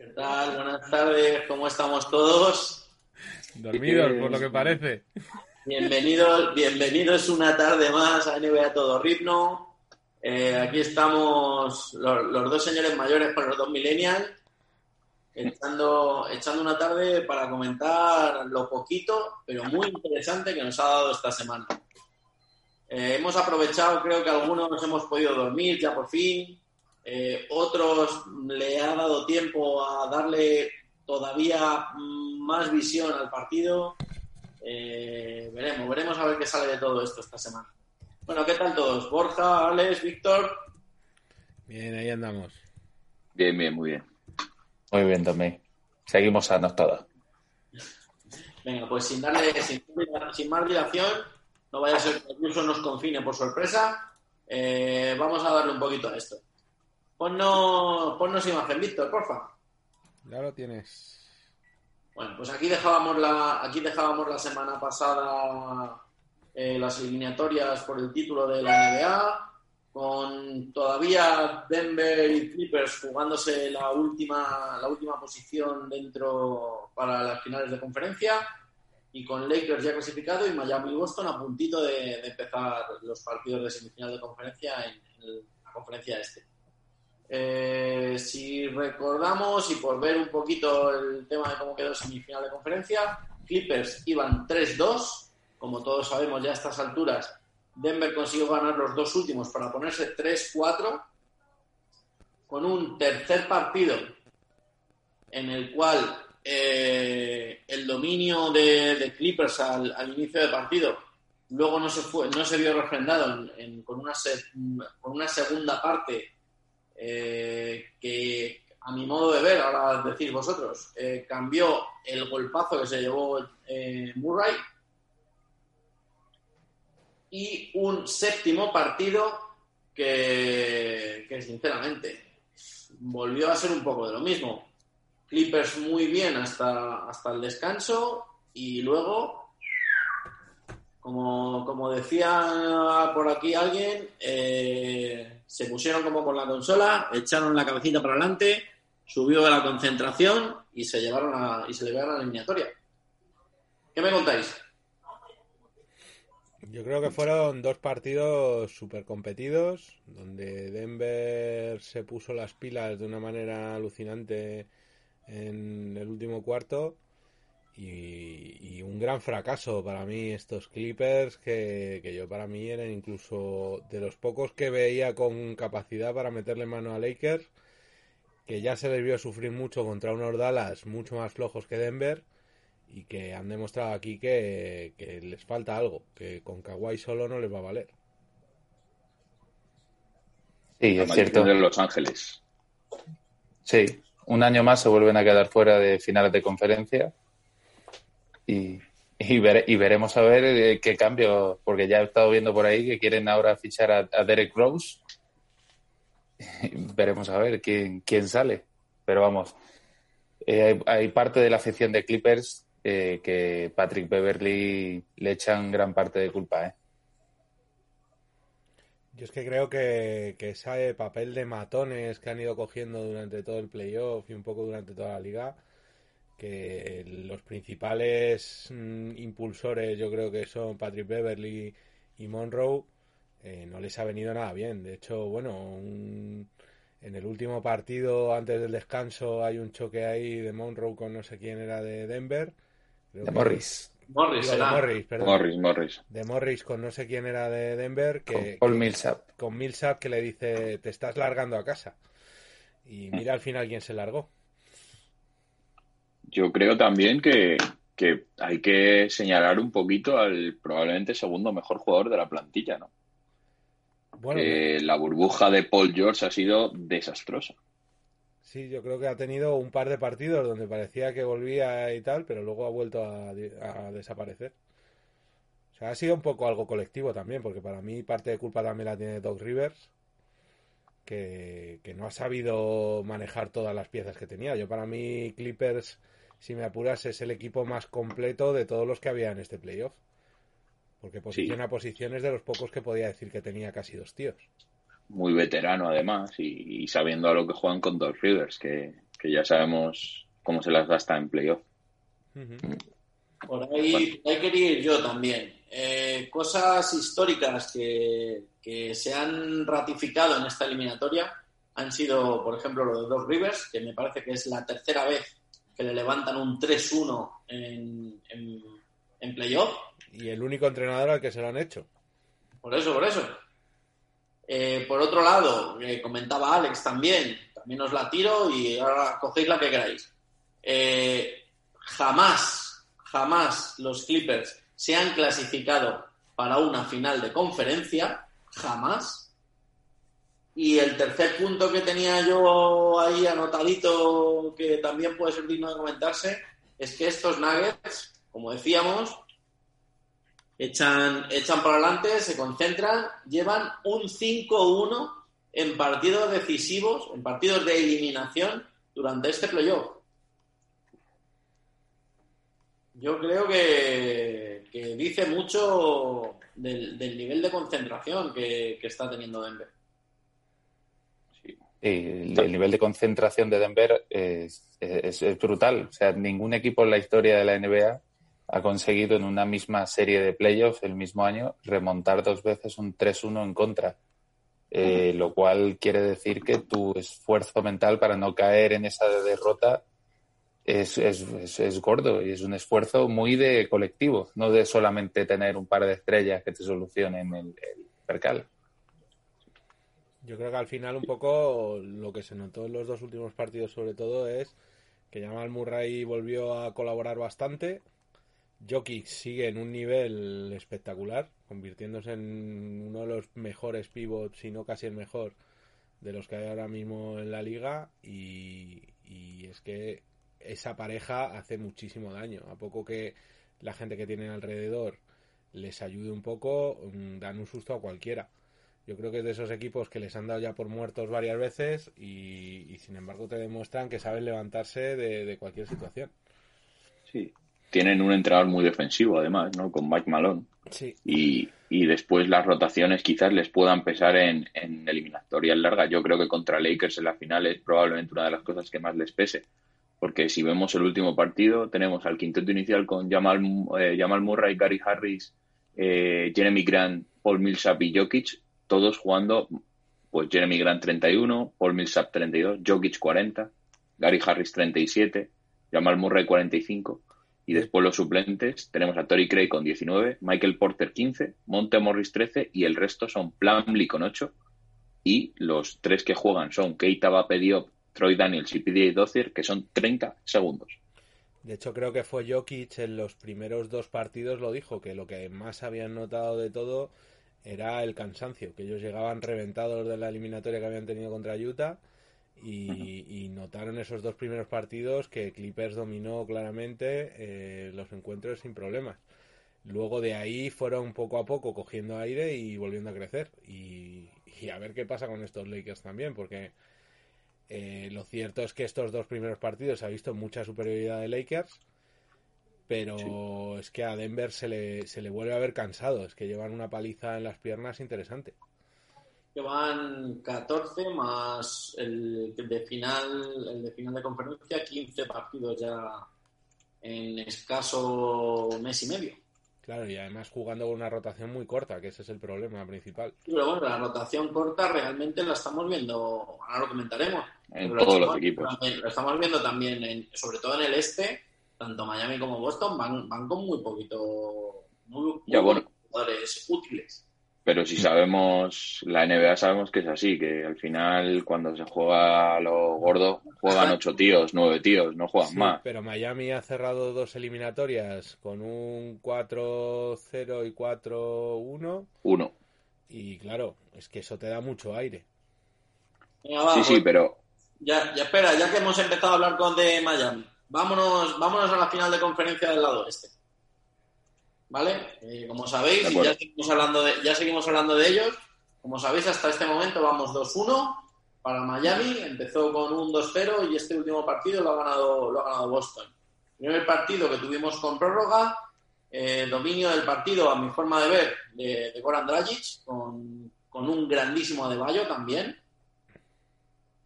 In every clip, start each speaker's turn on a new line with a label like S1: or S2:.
S1: ¿Qué tal? Buenas tardes, ¿cómo estamos todos?
S2: Dormidos, por lo que parece.
S1: Bienvenidos, bienvenidos una tarde más a NBA Todo Ritmo. Eh, aquí estamos los, los, dos señores mayores con los dos millennials, echando, echando una tarde para comentar lo poquito, pero muy interesante que nos ha dado esta semana. Eh, hemos aprovechado, creo que algunos hemos podido dormir ya por fin, eh, otros le ha dado tiempo a darle todavía más visión al partido. Eh, veremos, veremos a ver qué sale de todo esto esta semana. Bueno, ¿qué tal todos? Borja, Alex, Víctor.
S2: Bien, ahí andamos.
S3: Bien, bien, muy bien.
S4: Muy bien también. Seguimos sanos todos.
S1: Venga, pues sin darle, sin, sin, más dilación, no vaya a ser que incluso nos confine por sorpresa. Eh, vamos a darle un poquito a esto. Ponnos, ponnos imagen, Víctor, porfa.
S2: Ya lo tienes.
S1: Bueno, pues aquí dejábamos la, aquí dejábamos la semana pasada eh, las eliminatorias por el título de la NBA, con todavía Denver y Clippers jugándose la última, la última posición dentro para las finales de conferencia, y con Lakers ya clasificado y Miami y Boston a puntito de, de empezar los partidos de semifinal de conferencia en, en la conferencia este. Eh, si recordamos y por ver un poquito el tema de cómo quedó semifinal de conferencia, Clippers iban 3-2. Como todos sabemos ya a estas alturas, Denver consiguió ganar los dos últimos para ponerse 3-4 con un tercer partido en el cual eh, el dominio de, Clippers al, inicio del partido luego no se fue no se vio refrendado en, en, con, una se, con una segunda parte eh, que a mi modo de ver, ahora decís vosotros, eh, cambió el golpazo que se llevó eh, Murray y un séptimo partido que, sinceramente volvió a ser un poco de lo mismo. Clippers muy bien hasta, hasta el descanso y luego como, como, decía por aquí alguien, eh, se pusieron como con la consola, echaron la cabecita para adelante, subió la concentración y se llevaron a, y se llevaron a la eliminatoria. ¿Qué me contáis?
S2: Yo creo que fueron dos partidos súper competidos, donde Denver se puso las pilas de una manera alucinante en el último cuarto y, y, un gran fracaso para mí estos Clippers que, que, yo para mí eran incluso de los pocos que veía con capacidad para meterle mano a Lakers que ya se les vio sufrir mucho contra unos Dallas mucho más flojos que Denver y que han demostrado aquí que, que les falta algo que con Kawhi solo no les va a valer.
S4: Sí es cierto.
S3: de Los Ángeles.
S4: Sí un año más se vuelven a quedar fuera de finales de conferencia y, y, ver, y, veremos a ver eh, qué cambio, porque ya he estado viendo por ahí que quieren ahora fichar a, Derek Rose. veremos a ver quién, quién sale. Pero vamos, eh, hay, hay, parte de la afición de Clippers eh, que Patrick Beverly le echan gran parte de culpa. ¿eh?
S2: Yo es que creo que, que ese papel de matones que han ido cogiendo durante todo el playoff y un poco durante toda la liga que los principales mm, impulsores yo creo que son Patrick Beverly y Monroe eh, no les ha venido nada bien de hecho bueno un, en el último partido antes del descanso hay un choque ahí de Monroe con no sé quién era de Denver
S4: creo de Morris
S1: Morris,
S2: digo, de Morris, perdón.
S3: Morris, Morris.
S2: De Morris con no sé quién era de Denver que,
S4: con Paul Millsap.
S2: Con Millsap que le dice te estás largando a casa. Y mira al final quién se largó.
S3: Yo creo también que, que, hay que señalar un poquito al probablemente segundo mejor jugador de la plantilla, ¿no?
S2: Bueno,
S3: que la burbuja de Paul George ha sido desastrosa.
S2: Sí, yo creo que ha tenido un par de partidos donde parecía que volvía y tal, pero luego ha vuelto a, a desaparecer. O sea, ha sido un poco algo colectivo también, porque para mí parte de culpa también la tiene Doc Rivers, que, que no ha sabido manejar todas las piezas que tenía. Yo para mí Clippers, si me apuras, es el equipo más completo de todos los que había en este playoff. Porque posiciona posiciones de los pocos que podía decir que tenía casi dos tíos.
S3: Muy veterano además y, sabiendo a lo que juegan con dos Rivers, que, ya sabemos cómo se las gasta en playoff.
S1: Por ahí, hay que ir yo también. Eh, cosas históricas que, que, se han ratificado en esta eliminatoria han sido, por ejemplo, lo de dos Rivers, que me parece que es la tercera vez que le levantan un 3-1 en, en, en playoff
S2: y el único entrenador al que se lo han hecho.
S1: Por eso, por eso. Eh, por otro lado, eh, comentaba Alex también, también os la tiro y ahora cogéis la que queráis. Eh, jamás, jamás los Clippers se han clasificado para una final de conferencia, jamás. Y el tercer punto que tenía yo ahí anotadito, que también puede ser digno de comentarse, es que estos Nuggets, como decíamos, echan, echan para adelante, se concentran, llevan un 5-1 en partidos decisivos, en partidos de eliminación durante este playoff. Yo creo que, dice mucho del, nivel de concentración que, está teniendo Denver.
S4: El, nivel de concentración de Denver es, es, brutal. O sea, ningún equipo en la historia de la NBA ha conseguido en una misma serie de playoffs el mismo año remontar dos veces un 3-1 en contra. Eh, lo cual quiere decir que tu esfuerzo mental para no caer en esa derrota es, es, es, gordo y es un esfuerzo muy de colectivo, no de solamente tener un par de estrellas que te solucionen el, el percal.
S2: Yo creo que al final un poco lo que se notó en los dos últimos partidos sobre todo es que Jamal Murray volvió a colaborar bastante, Jokic sigue en un nivel espectacular, convirtiéndose en uno de los mejores pivots, si no casi el mejor, de los que hay ahora mismo en la liga. Y, es que esa pareja hace muchísimo daño. A poco que la gente que tienen alrededor les ayude un poco, mm, dan un susto a cualquiera. Yo creo que es de esos equipos que les han dado ya por muertos varias veces y, sin embargo te demuestran que saben levantarse de, de cualquier situación.
S3: Sí, tienen un entrenador muy defensivo, además, ¿no? Con Mike Malone.
S2: Sí.
S3: Y, y, después las rotaciones quizás les puedan pesar en, en eliminatorias largas. Yo creo que contra Lakers en la final es probablemente una de las cosas que más les pese. Porque si vemos el último partido, tenemos al quinteto inicial con Jamal, eh, Jamal Murray, Gary Harris, eh, Jeremy Grant, Paul Millsap y Jokic, todos jugando, pues Jeremy Grant 31, Paul Millsap 32, Jokic 40, Gary Harris 37, Jamal Murray 45 y después los suplentes tenemos a Tori Craig con 19, Michael Porter 15, Monte Morris 13 y el resto son Plumlee con 8 y los tres que juegan son Keita Bapediop, Troy Daniels y PJ Dozier que son 30 segundos.
S2: De hecho, creo que fue Jokic en los primeros dos partidos lo dijo, que lo que más habían notado de todo era el cansancio, que ellos llegaban reventados de la eliminatoria que habían tenido contra Utah y, notaron esos dos primeros partidos que Clippers dominó claramente eh, los encuentros sin problemas. Luego de ahí fueron poco a poco cogiendo aire y volviendo a crecer. Y, a ver qué pasa con estos Lakers también, porque eh, lo cierto es que estos dos primeros partidos se ha visto mucha superioridad de Lakers, pero es que a Denver se le, se le vuelve a ver cansado, es que llevan una paliza en las piernas interesante
S1: que van 14 más el de final, el de final de conferencia, 15 partidos ya en escaso mes y medio.
S2: Claro, y además jugando con una rotación muy corta, que ese es el problema principal.
S1: Pero bueno, la rotación corta realmente la estamos viendo, ahora lo comentaremos.
S3: En todos los equipos.
S1: Lo estamos viendo también, en, sobre todo en el este, tanto Miami como Boston van, van con muy poquito, muy, jugadores útiles.
S3: Pero si sabemos, la NBA sabemos que es así, que al final cuando se juega a lo gordo, juegan ocho tíos, nueve tíos, no juegan más.
S2: Pero Miami ha cerrado dos eliminatorias con un 4-0 y 4-1.
S3: Uno.
S2: Y claro, es que eso te da mucho aire.
S3: sí, sí, pero,
S1: Ya, ya espera, ya que hemos empezado a hablar con de Miami, vámonos, vámonos a la final de conferencia del lado este. ¿Vale? Eh, como sabéis, ya seguimos, hablando de, ya seguimos hablando de ellos. Como sabéis, hasta este momento vamos 2-1 para Miami. Empezó con un 2-0 y este último partido lo ha ganado, lo ha ganado Boston. Primer partido que tuvimos con prórroga, eh, dominio del partido, a mi forma de ver, de, de Goran Dragic, con, con un grandísimo Adebayo también.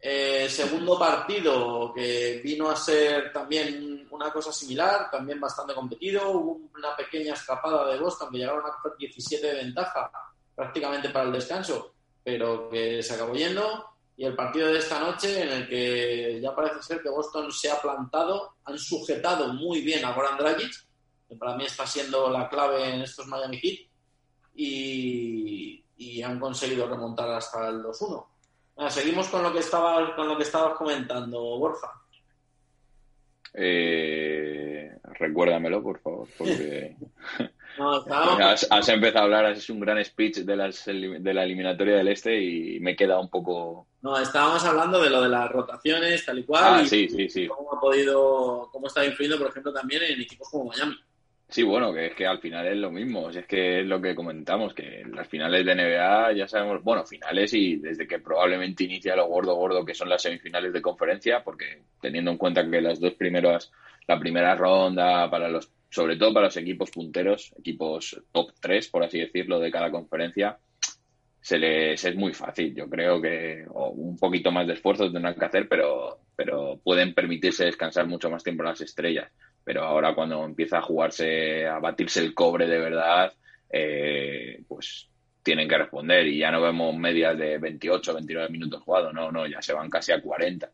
S1: Eh, segundo partido que vino a ser también una cosa similar, también bastante competido. Hubo una pequeña escapada de Boston que llegaron a coger 17 de ventaja prácticamente para el descanso, pero que se acabó yendo. Y el partido de esta noche en el que ya parece ser que Boston se ha plantado, han sujetado muy bien a Goran Dragic, que para mí está siendo la clave en estos Miami Heat, y han conseguido remontar hasta el 2-1 seguimos con lo que estaba con lo que estabas comentando, Borja.
S3: Eh, recuérdamelo, por favor, porque has, empezado a hablar, es un gran speech de, de la eliminatoria del Este y me queda un poco...
S1: No, estábamos hablando de lo de las rotaciones, tal y cual,
S3: ah,
S1: y
S3: sí, sí, sí.
S1: cómo ha podido, cómo está influyendo, por ejemplo, también en equipos como Miami.
S3: Sí, bueno, que es que al final es lo mismo, es que es lo que comentamos, que las finales de NBA ya sabemos, bueno, finales y desde que probablemente inicia lo gordo gordo que son las semifinales de conferencia, porque teniendo en cuenta que las dos primeras, la primera ronda para los, sobre todo para los equipos punteros, equipos top 3, por así decirlo, de cada conferencia, se les es muy fácil. Yo creo que un poquito más de esfuerzo tendrán que hacer, pero, pero pueden permitirse descansar mucho más tiempo las estrellas pero ahora cuando empieza a jugarse, a batirse el cobre de verdad, eh, pues tienen que responder. Y ya no vemos medias de 28, 29 minutos jugados, no, no, ya se van casi a 40.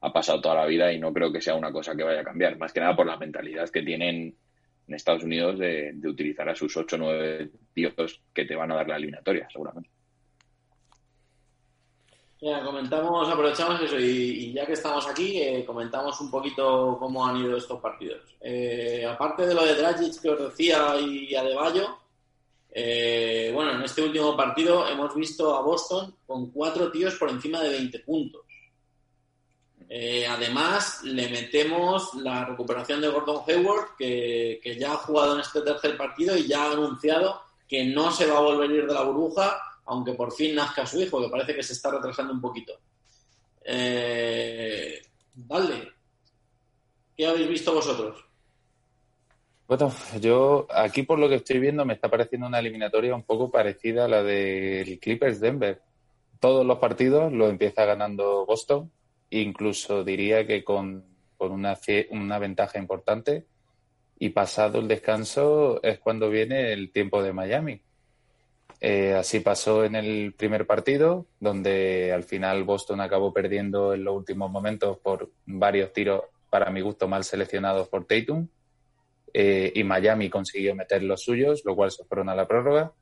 S3: Ha pasado toda la vida y no creo que sea una cosa que vaya a cambiar, más que nada por la mentalidad que tienen en Estados Unidos de, de utilizar a sus 8 o 9 tíos que te van a dar la eliminatoria, seguramente
S1: comentamos, aprovechamos eso y, ya que estamos aquí, eh, comentamos un poquito cómo han ido estos partidos. Eh, aparte de lo de Dragic que os decía y Adebayo, eh, bueno, en este último partido hemos visto a Boston con cuatro tíos por encima de 20 puntos. además, le metemos la recuperación de Gordon Hayward, que, que ya ha jugado en este tercer partido y ya ha anunciado que no se va a volver a ir de la burbuja aunque por fin nazca su hijo, que parece que se está retrasando un poquito. Eh, dale, ¿qué habéis visto vosotros?
S4: Bueno, yo aquí por lo que estoy viendo me está pareciendo una eliminatoria un poco parecida a la del Clippers Denver. Todos los partidos lo empieza ganando Boston, incluso diría que con, con una, una ventaja importante. Y pasado el descanso es cuando viene el tiempo de Miami eh, así pasó en el primer partido, donde al final Boston acabó perdiendo en los últimos momentos por varios tiros, para mi gusto, mal seleccionados por Tatum. Eh, y Miami consiguió meter los suyos, lo cual se fueron a la prórroga.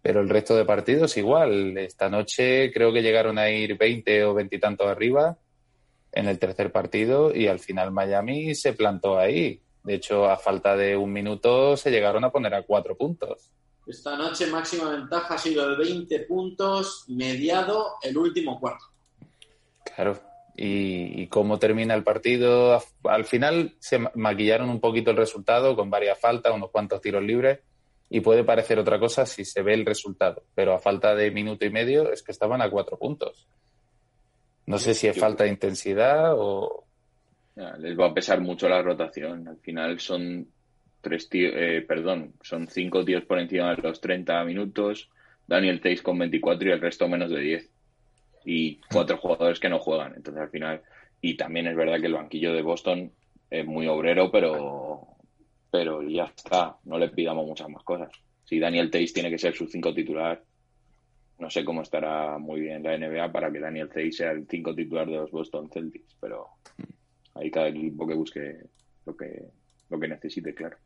S4: Pero el resto de partidos igual. Esta noche creo que llegaron a ir 20 o 20 y tantos arriba en el tercer partido y al final Miami se plantó ahí. De hecho, a falta de un minuto se llegaron a poner a cuatro puntos.
S1: Esta noche máxima ventaja ha sido de 20 puntos, mediado el último cuarto.
S4: Claro. ¿Y, cómo termina el partido? Al final se maquillaron un poquito el resultado con varias faltas, unos cuantos tiros libres, y puede parecer otra cosa si se ve el resultado, pero a falta de minuto y medio es que estaban a cuatro puntos. No sé si es falta de intensidad o...
S3: Les va a pesar mucho la rotación. Al final son tres tíos, eh, perdón, son cinco tíos por encima de los 30 minutos, Daniel Tays con 24 y el resto menos de 10. Y cuatro jugadores que no juegan. Entonces al final, y también es verdad que el banquillo de Boston es muy obrero, pero, pero ya está, no le pidamos muchas más cosas. Si Daniel Tays tiene que ser su cinco titular, no sé cómo estará muy bien la NBA para que Daniel Tays sea el cinco titular de los Boston Celtics, pero hay cada equipo que busque lo que, lo que necesite, claro.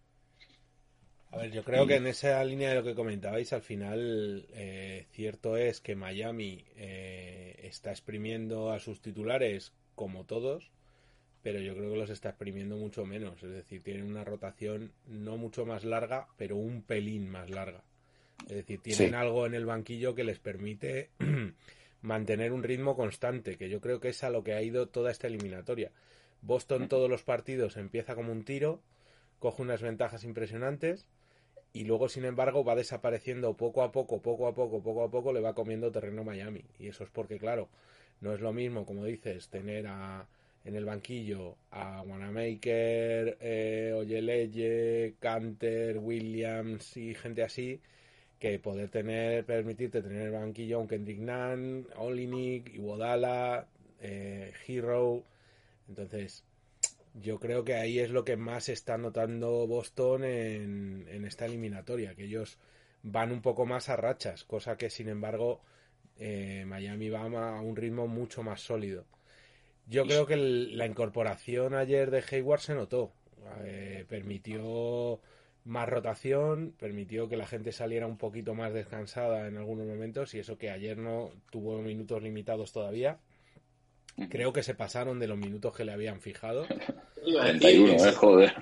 S2: A ver, yo creo que en esa línea de lo que comentabais, al final, eh, cierto es que Miami eh, está exprimiendo a sus titulares como todos, pero yo creo que los está exprimiendo mucho menos. Es decir, tienen una rotación no mucho más larga, pero un pelín más larga. Es decir, tienen algo en el banquillo que les permite mantener un ritmo constante, que yo creo que es a lo que ha ido toda esta eliminatoria. Boston todos los partidos empieza como un tiro, coge unas ventajas impresionantes y luego, sin embargo, va desapareciendo poco a poco, poco a poco, poco a poco, le va comiendo terreno Miami. Y eso es porque, claro, no es lo mismo, como dices, tener a, en el banquillo a Wanamaker, eh, Oyeleye, Canter, Williams y gente así, que poder tener, permitirte tener en el banquillo a un Kendrick Nunn, Olinik, Iwodala, eh, Hero. Entonces, yo creo que ahí es lo que más está notando Boston en, en esta eliminatoria, que ellos van un poco más a rachas, cosa que sin embargo eh, Miami va a un ritmo mucho más sólido. Yo creo que la incorporación ayer de Hayward se notó, eh, permitió más rotación, permitió que la gente saliera un poquito más descansada en algunos momentos y eso que ayer no tuvo minutos limitados todavía. Creo que se pasaron de los minutos que le habían fijado.
S3: 31, eh, joder.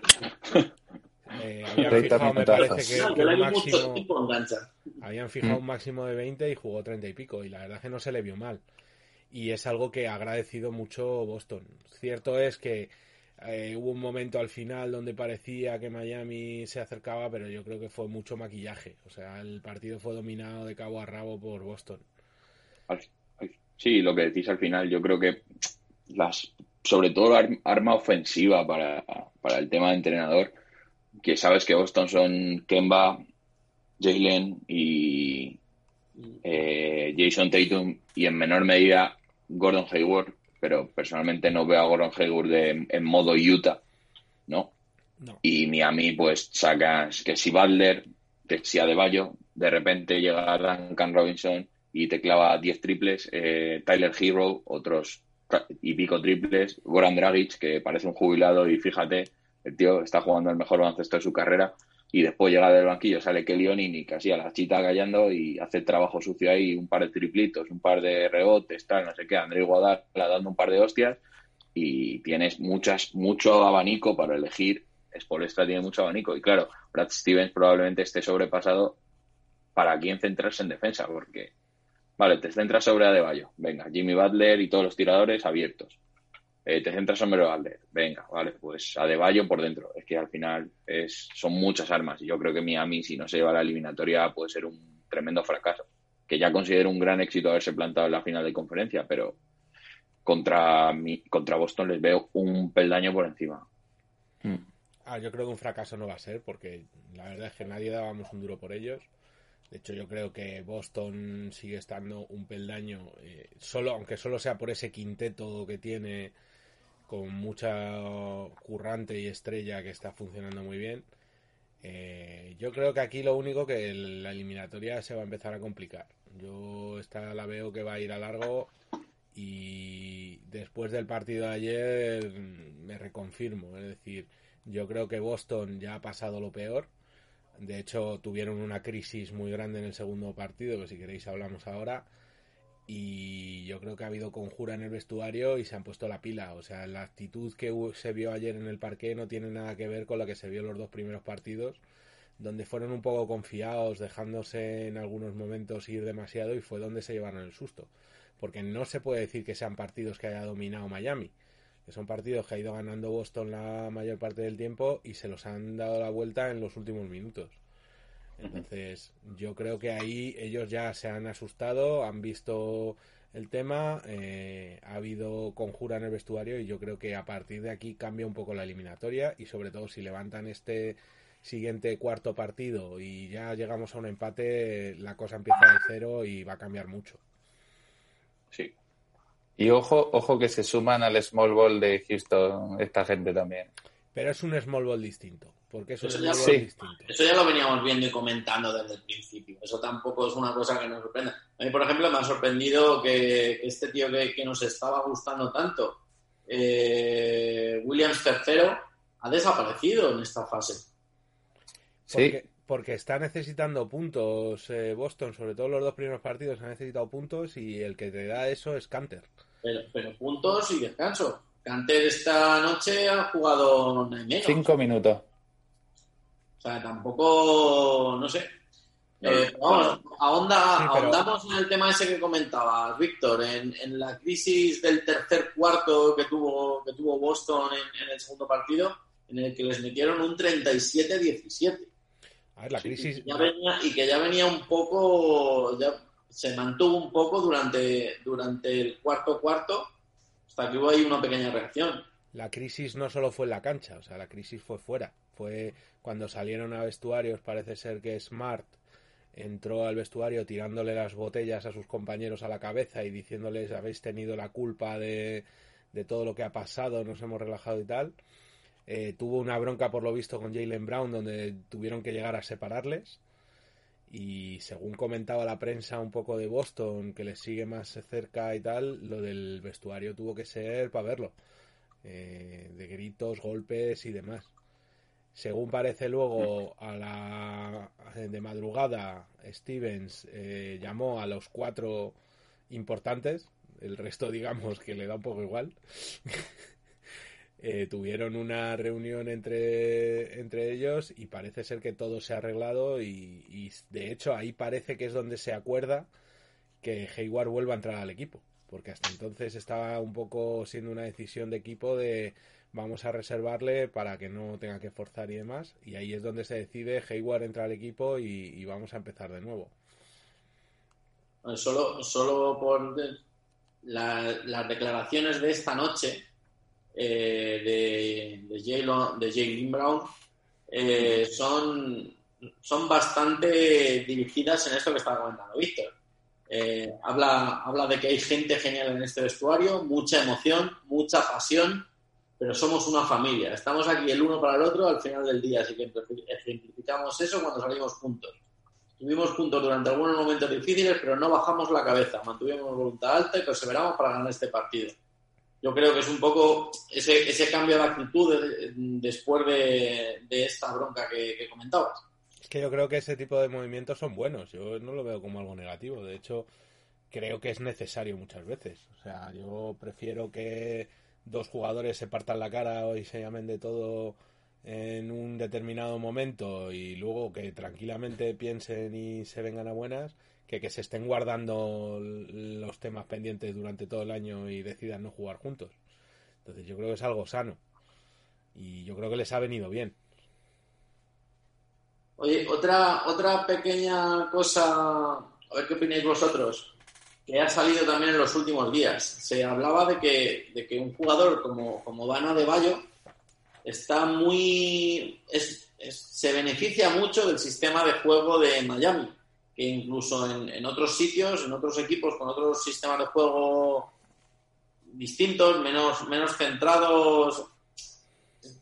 S2: Eh, habían fijado, me parece que, un máximo, habían fijado un máximo de 20 y jugó 30 y pico y la verdad es que no se le vio mal. Y es algo que ha agradecido mucho Boston. Cierto es que eh, hubo un momento al final donde parecía que Miami se acercaba, pero yo creo que fue mucho maquillaje. O sea, el partido fue dominado de cabo a rabo por Boston.
S3: Sí, lo que decís al final, yo creo que las, sobre todo arma ofensiva para, para el tema de entrenador, que sabes que Boston son Kemba, Jalen y eh, Jason Tatum y en menor medida Gordon Hayward, pero personalmente no veo a Gordon Hayward en modo Utah, ¿no? Y Miami pues sacas que si Butler, que si Adebayo, de repente llega Duncan Robinson y te clava 10 triples, eh, Tyler Hero, otros y pico triples, Goran Dragic, que parece un jubilado y fíjate, el tío está jugando el mejor baloncesto de su carrera y después llega del banquillo, sale Kelly y casi a la chita callando y hace trabajo sucio ahí, un par de triplitos, un par de rebotes, tal, no sé qué, André Guadal dando un par de hostias y tienes muchas, mucho abanico para elegir. Spolestra tiene mucho abanico y claro, Brad Stevens probablemente esté sobrepasado para quién centrarse en defensa, porque, vale, te centras sobre Adebayo, venga, Jimmy Butler y todos los tiradores abiertos eh, te centras en Mero Venga, vale, pues a Adebayo por dentro. Es que al final es, son muchas armas y yo creo que Miami, si no se lleva la eliminatoria, puede ser un tremendo fracaso. Que ya considero un gran éxito haberse plantado en la final de conferencia, pero contra, mi, contra Boston les veo un peldaño por encima.
S2: Hmm. Ah, yo creo que un fracaso no va a ser, porque la verdad es que nadie dábamos un duro por ellos. De hecho, yo creo que Boston sigue estando un peldaño, eh, solo, aunque solo sea por ese quinteto que tiene con mucha currante y estrella que está funcionando muy bien. Eh, yo creo que aquí lo único que la eliminatoria se va a empezar a complicar. Yo esta la veo que va a ir a largo y después del partido de ayer me reconfirmo. Es decir, yo creo que Boston ya ha pasado lo peor. De hecho, tuvieron una crisis muy grande en el segundo partido, que si queréis hablamos ahora y yo creo que ha habido conjura en el vestuario y se han puesto la pila. O sea, la actitud que se vio ayer en el parque no tiene nada que ver con lo que se vio en los dos primeros partidos, donde fueron un poco confiados, dejándose en algunos momentos ir demasiado y fue donde se llevaron el susto. Porque no se puede decir que sean partidos que haya dominado Miami, que son partidos que ha ido ganando Boston la mayor parte del tiempo y se los han dado la vuelta en los últimos minutos. Entonces, yo creo que ahí ellos ya se han asustado, han visto el tema, eh, ha habido conjura en el vestuario y yo creo que a partir de aquí cambia un poco la eliminatoria y sobre todo si levantan este siguiente cuarto partido y ya llegamos a un empate, la cosa empieza de cero y va a cambiar mucho.
S4: Sí. Y ojo, ojo que se suman al small ball de Houston esta gente también.
S2: Pero es un small ball distinto. Porque eso,
S1: ya, eso ya lo veníamos viendo y comentando desde el principio. Eso tampoco es una cosa que nos sorprenda. A mí, por ejemplo, me ha sorprendido que, este tío que, nos estaba gustando tanto, eh, Williams III, ha desaparecido en esta fase.
S2: Sí. Porque, está necesitando puntos eh, Boston, sobre todo los dos primeros partidos ha necesitado puntos y el que te da eso es Canter.
S1: Pero, pero puntos y descanso. Canter esta noche ha jugado
S4: Cinco minutos.
S1: O sea, tampoco, no sé. Eh, vamos, ahondamos en el tema ese que comentabas, Víctor, en, la crisis del tercer cuarto que tuvo, que tuvo Boston en, el segundo partido, en el que les metieron un 37-17.
S2: A ver, la crisis...
S1: Y que ya venía un poco, ya se mantuvo un poco durante, durante el cuarto cuarto, hasta que hubo ahí una pequeña reacción.
S2: La crisis no solo fue en la cancha, o sea, la crisis fue fuera. Fue cuando salieron a vestuarios, parece ser que Smart entró al vestuario tirándole las botellas a sus compañeros a la cabeza y diciéndoles habéis tenido la culpa de, de todo lo que ha pasado, nos hemos relajado y tal. Eh, tuvo una bronca por lo visto con Jalen Brown donde tuvieron que llegar a separarles y según comentaba la prensa un poco de Boston que les sigue más cerca y tal, lo del vestuario tuvo que ser para verlo. Eh, de gritos, golpes y demás. Según parece luego, a la de madrugada, Stevens eh, llamó a los cuatro importantes, el resto digamos que le da un poco igual. Eh, tuvieron una reunión entre, entre ellos y parece ser que todo se ha arreglado y, de hecho ahí parece que es donde se acuerda que Hayward vuelva a entrar al equipo, porque hasta entonces estaba un poco siendo una decisión de equipo de vamos a reservarle para que no tenga que forzar y demás. Y ahí es donde se decide, Hayward entra al equipo y, vamos a empezar de nuevo.
S1: Solo, solo por las declaraciones de esta noche eh, de, de, Jalen Brown eh, son, son bastante dirigidas en esto que estaba comentando Víctor. Eh, habla, habla de que hay gente genial en este vestuario, mucha emoción, mucha pasión pero somos una familia. Estamos aquí el uno para el otro al final del día, así que ejemplificamos eso cuando salimos juntos. Estuvimos juntos durante algunos momentos difíciles, pero no bajamos la cabeza, mantuvimos voluntad alta y perseveramos para ganar este partido. Yo creo que es un poco ese, ese cambio de actitud después de, esta bronca que, que comentabas.
S2: Es que yo creo que ese tipo de movimientos son buenos, yo no lo veo como algo negativo, de hecho creo que es necesario muchas veces. O sea, yo prefiero que dos jugadores se partan la cara y se llamen de todo en un determinado momento y luego que tranquilamente piensen y se vengan a buenas que que se estén guardando los temas pendientes durante todo el año y decidan no jugar juntos. Entonces yo creo que es algo sano y yo creo que les ha venido bien.
S1: Oye, otra, otra pequeña cosa, a ver qué opináis vosotros que ha salido también en los últimos días. Se hablaba de que, de que un jugador como, como Dana de Bayo está muy. se beneficia mucho del sistema de juego de Miami, que incluso en, otros sitios, en otros equipos con otros sistemas de juego distintos, menos, menos centrados,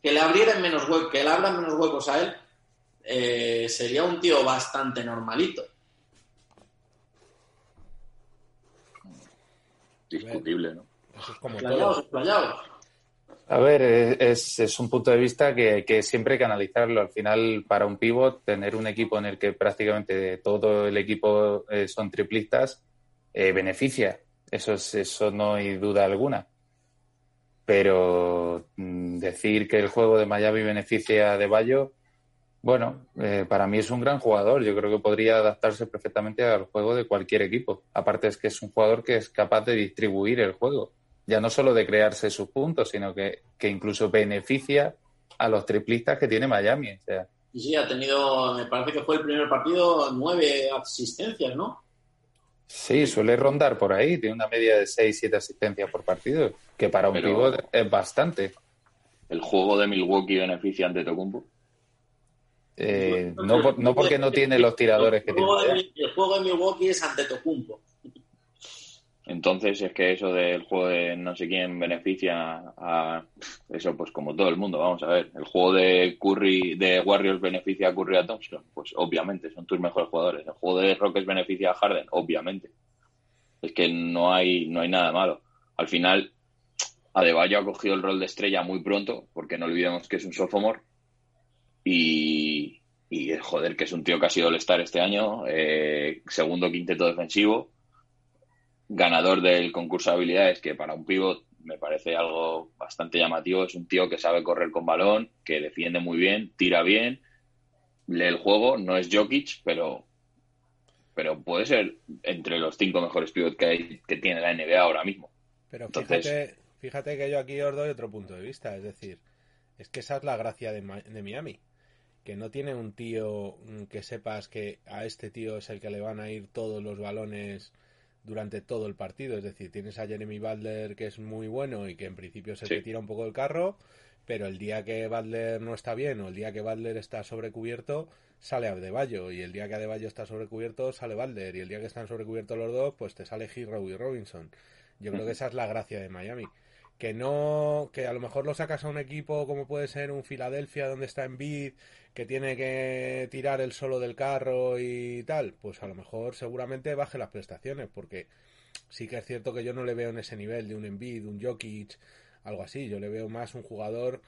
S1: que le abrieran menos huecos, que le abran menos huecos a él, eh, sería un tío bastante normalito.
S3: discutible, ¿no?
S4: A ver, es, un punto de vista que, que, siempre hay que analizarlo. Al final, para un pivot, tener un equipo en el que prácticamente todo el equipo eh, son triplistas eh, beneficia. Eso, es, eso no hay duda alguna. Pero mm, decir que el juego de Miami beneficia de Bayo, bueno, eh, para mí es un gran jugador. Yo creo que podría adaptarse perfectamente al juego de cualquier equipo. Aparte es que es un jugador que es capaz de distribuir el juego. Ya no solo de crearse sus puntos, sino que, incluso beneficia a los triplistas que tiene Miami. O sea.
S1: Sí, ha tenido, me parece que fue el primer partido, nueve asistencias, ¿no?
S4: Sí, suele rondar por ahí. Tiene una media de seis, siete asistencias por partido, que para un pivot es bastante.
S3: ¿El juego de Milwaukee beneficia ante Tocumbo?
S4: Eh, no, no, porque no tiene los tiradores que
S1: tiene. el juego de Milwaukee es ante Tocumpo.
S3: Entonces es que eso del juego de no sé quién beneficia a eso, pues como todo el mundo, vamos a ver. El juego de Curry, de Warriors beneficia a Curry a Thompson, pues obviamente son tus mejores jugadores. El juego de Rockets beneficia a Harden, obviamente. Es que no hay, no hay nada malo. Al final, Adebayo ha cogido el rol de estrella muy pronto, porque no olvidemos que es un sophomore y, joder, que es un tío que ha este año, eh, segundo quinteto defensivo, ganador del concurso de habilidades, que para un pivot me parece algo bastante llamativo. Es un tío que sabe correr con balón, que defiende muy bien, tira bien, lee el juego, no es Jokic, pero pero puede ser entre los cinco mejores pivots que, hay, que tiene la NBA ahora mismo.
S2: Pero fíjate, fíjate que yo aquí os doy otro punto de vista, es decir, es que esa es la gracia de, de Miami, que no tiene un tío mm, que sepas que a este tío es el que le van a ir todos los balones durante todo el partido. Es decir, tienes a Jeremy Butler que es muy bueno y que en principio se te tira un poco el carro, pero el día que Butler no está bien o el día que Butler está sobrecubierto, sale Adebayo y el día que Adebayo está sobrecubierto, sale Butler y el día que están sobrecubiertos los dos, pues te sale Hero y Robinson. Yo creo que esa es la gracia de Miami. Que no, que a lo mejor lo sacas a un equipo como puede ser un Filadelfia donde está en bid, que tiene que tirar el solo del carro y tal, pues a lo mejor seguramente baje las prestaciones, porque sí que es cierto que yo no le veo en ese nivel de un Embiid, un Jokic, algo así. Yo le veo más un jugador,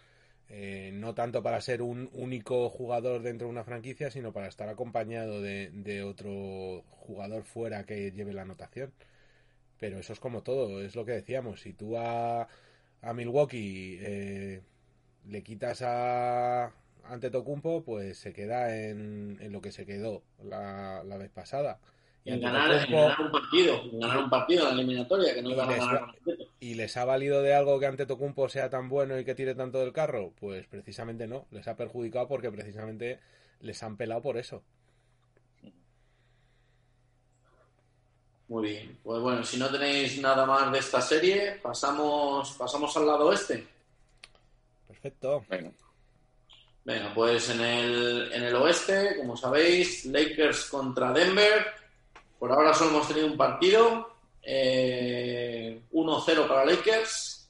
S2: eh, no tanto para ser un único jugador dentro de una franquicia, sino para estar acompañado de, otro jugador fuera que lleve la anotación. Pero eso es como todo, es lo que decíamos. Si tú a, a Milwaukee eh, le quitas a ante Tocumpo, pues se queda en, en lo que se quedó la, la vez pasada.
S1: Y en ganar, un partido, en ganar un partido en la eliminatoria, que no iban a ganar
S2: ¿Y les ha valido de algo que ante Tocumpo sea tan bueno y que tire tanto del carro? Pues precisamente no, les ha perjudicado porque precisamente les han pelado por eso.
S1: Muy bien, pues bueno, si no tenéis nada más de esta serie, pasamos, pasamos al lado oeste.
S2: Perfecto.
S1: Venga. Venga, pues en el, en el oeste, como sabéis, Lakers contra Denver. Por ahora solo hemos tenido un partido, 1-0 eh, para Lakers.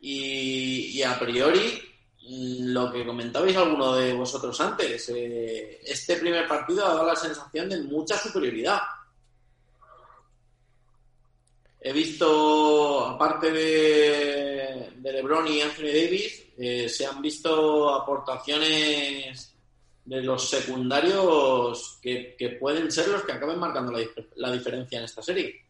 S1: Y, a priori, lo que comentabais alguno de vosotros antes, eh, este primer partido ha dado la sensación de mucha superioridad. He visto, aparte de, de LeBron y Anthony Davis, eh, se han visto aportaciones de los secundarios que, pueden ser los que acaben marcando la, diferencia en esta serie.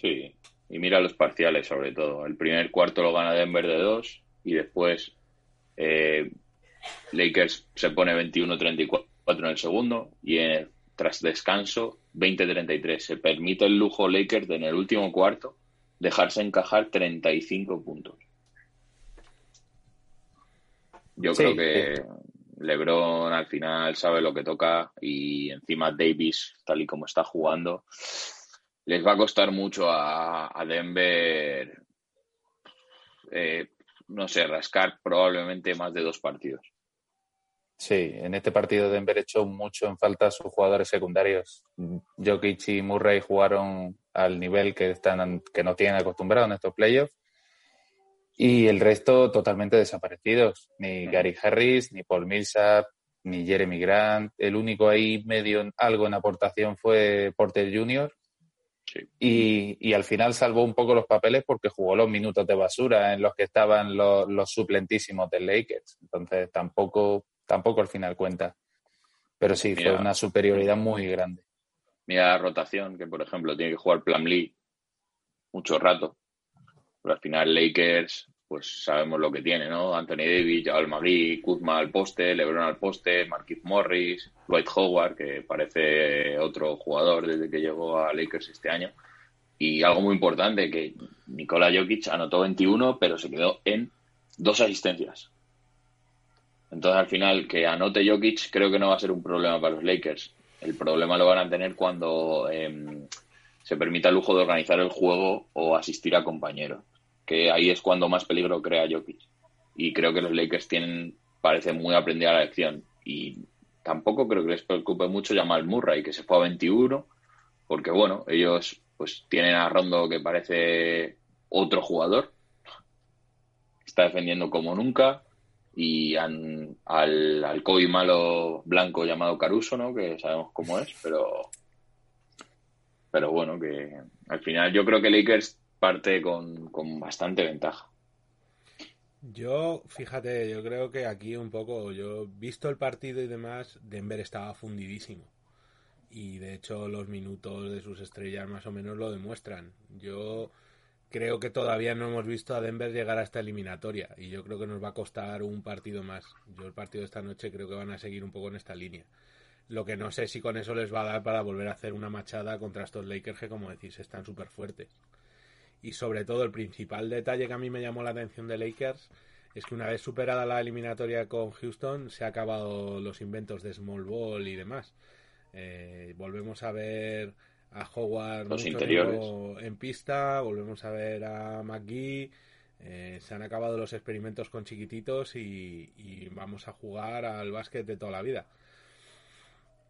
S3: Sí, y mira los parciales sobre todo. El primer cuarto lo gana Denver de dos y después eh, Lakers se pone 21-34 en el segundo y tras descanso 20-33. Se permite el lujo Lakers en el último cuarto dejarse encajar 35 puntos. Yo creo que LeBron al final sabe lo que toca y encima Davis, tal y como está jugando, les va a costar mucho a, Denver, eh, no sé, rascar probablemente más de dos partidos.
S4: Sí, en este partido Denver echó mucho en falta a sus jugadores secundarios. Jokic y Murray jugaron al nivel que están que no tienen acostumbrado en estos playoffs y el resto totalmente desaparecidos. Ni Gary Harris, ni Paul Millsap, ni Jeremy Grant. El único ahí medio algo en aportación fue Porter Jr. Y, al final salvó un poco los papeles porque jugó los minutos de basura en los que estaban los, suplentísimos del Lakers. Entonces tampoco, tampoco al final cuenta. Pero sí, fue una superioridad muy grande.
S3: Mira la rotación, que por ejemplo tiene que jugar Lee mucho rato. Pero al final Lakers pues sabemos lo que tiene, ¿no? Anthony Davis, Al Magui, Kuzma al poste, LeBron al poste, Marquis Morris, Dwight Howard, que parece otro jugador desde que llegó a Lakers este año. Y algo muy importante, que Nikola Jokic anotó 21, pero se quedó en dos asistencias. Entonces, al final, que anote Jokic creo que no va a ser un problema para los Lakers. El problema lo van a tener cuando em, se permita el lujo de organizar el juego o asistir a compañeros que ahí es cuando más peligro crea Jokic. Y creo que los Lakers tienen, parece muy aprendida la lección. Y tampoco creo que les preocupe mucho Jamal Murray, que se fue a 21, porque bueno, ellos pues tienen a Rondo que parece otro jugador, está defendiendo como nunca, y al, al Kobe malo blanco llamado Caruso, ¿no? Que sabemos cómo es, pero pero bueno, que al final yo creo que Lakers parte con, bastante ventaja.
S2: Yo, fíjate, yo creo que aquí un poco, yo visto el partido y demás, Denver estaba fundidísimo. Y de hecho los minutos de sus estrellas más o menos lo demuestran. Yo creo que todavía no hemos visto a Denver llegar a esta eliminatoria y yo creo que nos va a costar un partido más. Yo el partido de esta noche creo que van a seguir un poco en esta línea. Lo que no sé si con eso les va a dar para volver a hacer una machada contra estos Lakers que, como decís, están súper fuertes. Y sobre todo, el principal detalle que a mí me llamó la atención de Lakers es que una vez superada la eliminatoria con Houston, se han acabado los inventos de Small Ball y demás. Eh, volvemos a ver a Howard
S3: los interiores
S2: en pista, volvemos a ver a McGee. Eh, se han acabado los experimentos con chiquititos y, y vamos a jugar al básquet de toda la vida.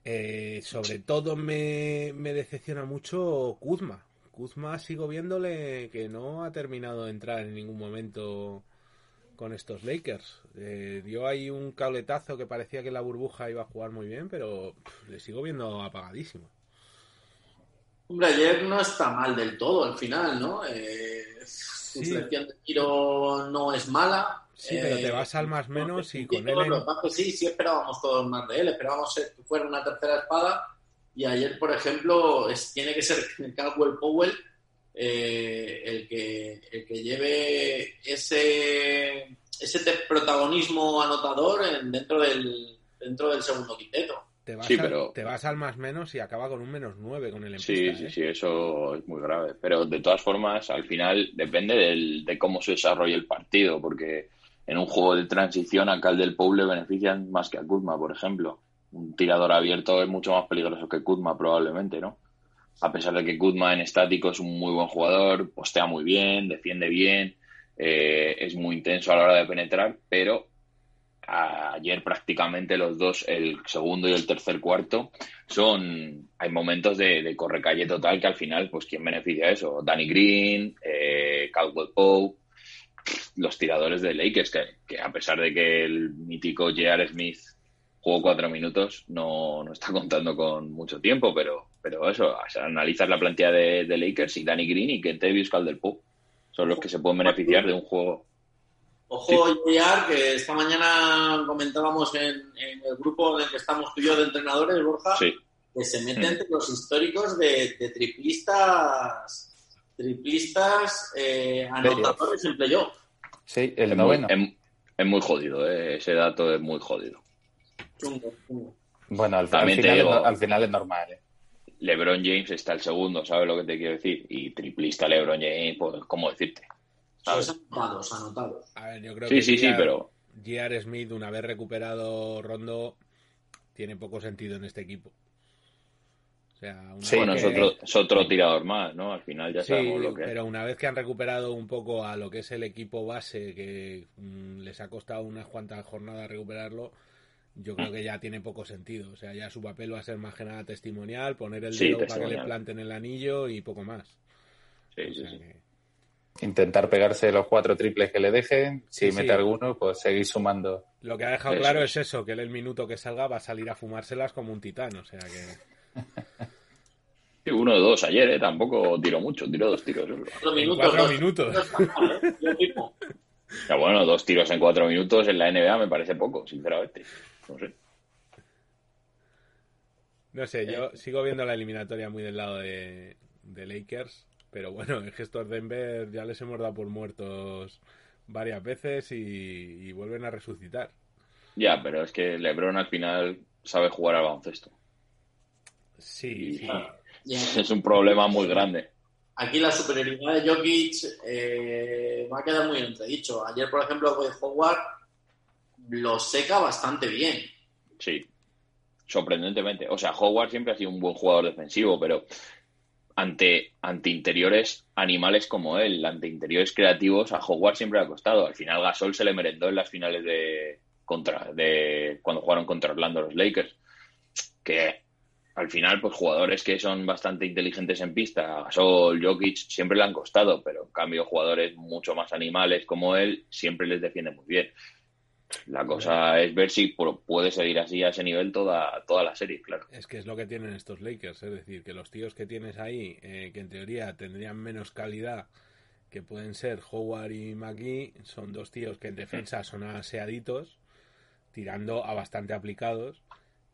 S2: Eh, sobre todo me, me, decepciona mucho Kuzma. Kuzma sigo viéndole que no ha terminado de entrar en ningún momento con estos Lakers. Eh, dio ahí un cabletazo que parecía que la burbuja iba a jugar muy bien, pero pff, le sigo viendo apagadísimo.
S1: Hombre, ayer no está mal del todo al final, ¿no? Eh, su selección de tiro no es mala.
S2: Sí, pero te
S1: Eh,
S2: vas al más menos y con él en-
S1: sí, sí esperábamos todos más de él, esperábamos que fuera una tercera espada y ayer, por ejemplo, es, tiene que ser Caldwell Powell eh, el, que, el que lleve ese, ese protagonismo anotador en- dentro, del, dentro del segundo quinteto.
S2: Te, vas
S3: Sí,
S2: al,
S3: pero-
S2: te vas al más menos y acaba con un menos 9 con el en
S3: Sí, sí,
S2: ¿eh?
S3: sí, eso es muy grave. Pero de todas formas, al final depende del- de cómo se desarrolle el partido, porque en un juego de transición a Caldel Pou le benefician más que a Kuzma, por ejemplo. Un tirador abierto es mucho más peligroso que Kuzma, probablemente, ¿no? A pesar de que Kuzma en estático es un muy buen jugador, postea muy bien, defiende bien, eh, es muy intenso a la hora de penetrar, pero ayer prácticamente los dos, el segundo y el tercer cuarto, son hay momentos de, de correcalle total que al final, pues ¿quién beneficia eso? Danny Green, eh, Caldwell Pope, los tiradores de Lakers, que, a pesar de que el mítico J.R. Smith jugó cuatro minutos, no, no está contando con mucho tiempo, pero, pero eso, o analizas la plantilla de, de Lakers y Danny Green y Kentavious Caldwell Pope son los que se pueden beneficiar de un juego.
S1: Ojo, JR, que esta mañana comentábamos en, en el grupo en el que estamos tú y yo de entrenadores, Borja,
S3: Sí,
S1: que se mete
S3: Mm.
S1: entre los históricos de, de triplistas triplistas eh, anotadores en playoff.
S4: Sí, el
S3: es, muy,
S4: noveno.
S3: es- es muy jodido, eh, ese dato es muy jodido.
S1: Chungo, chungo.
S4: Bueno, al, final, es,
S3: digo-
S4: al final es normal. ¿eh?
S3: LeBron James está el segundo, ¿sabes lo que te quiero decir? Y triplista LeBron James, pues, ¿cómo decirte? ¿Sabes?
S1: Son anotados, anotados.
S2: A ver, yo creo
S3: Sí,
S2: que
S3: sí, sí, pero
S2: J.R. Smith, una vez recuperado Rondo, tiene poco sentido en este equipo. O sea, una
S4: Sí,
S3: bueno, es otro, es otro tirador más, ¿no? Al final ya
S2: Sí,
S3: sabemos lo que es.
S2: pero una vez que han recuperado un poco a lo que es el equipo base, que mm, les ha costado unas cuantas jornadas recuperarlo, yo creo que ya tiene poco sentido. O sea, ya su papel va a ser más que nada testimonial, poner el
S3: Sí,
S2: dedo para que le
S3: testimonial.
S2: planten el anillo y poco más.
S3: Sí,
S2: O
S3: sí,
S2: sea
S3: sí.
S2: que-
S4: Intentar pegarse los cuatro triples que le dejen. Si
S2: Sí,
S4: mete
S2: sí.
S4: alguno, pues seguir sumando.
S2: Lo que ha dejado
S3: Eso
S2: claro
S3: es.
S2: es eso, que él el minuto que salga va a salir a fumárselas como un titán. O sea que...
S3: Sí, uno de dos ayer, ¿eh? Tampoco tiró mucho, tiró dos tiros. ¿eh?
S1: Cuatro minutos.
S2: cuatro
S1: dos-
S2: minutos.
S1: mal, ¿eh? Yo mismo.
S3: Ya bueno, dos tiros en cuatro minutos en la NBA me parece poco, sinceramente. No sé.
S2: No sé, yo sigo viendo la eliminatoria muy del lado de, de Lakers, pero bueno, es que estos Denver ya les hemos dado por muertos varias veces y, y vuelven a resucitar.
S3: Ya, pero es que LeBron al final sabe jugar al baloncesto.
S2: Sí,
S3: Es un problema muy grande.
S1: Aquí la superioridad de Jokic eh, va a quedar muy entredicho. Ayer, por ejemplo, Boyd Howard lo seca bastante bien.
S3: Sí, sorprendentemente. O sea, Howard siempre ha sido un buen jugador defensivo, pero ante, ante interiores animales como él, ante interiores creativos, a Howard siempre le ha costado. Al final Gasol se le merendó en las finales de contra de cuando jugaron contra Orlando los Lakers. Que al final, pues jugadores que son bastante inteligentes en pista, Gasol, Jokic, siempre le han costado, pero en cambio jugadores mucho más animales como él siempre les defiende muy bien. La cosa es ver si pu- puede seguir así a ese nivel toda, toda la serie, claro.
S2: Es que es lo que tienen estos Lakers, es decir, que los tíos que tienes ahí, eh, que en teoría tendrían menos calidad, que pueden ser Howard y McGee, son dos tíos que en defensa son aseaditos, tirando a bastante aplicados.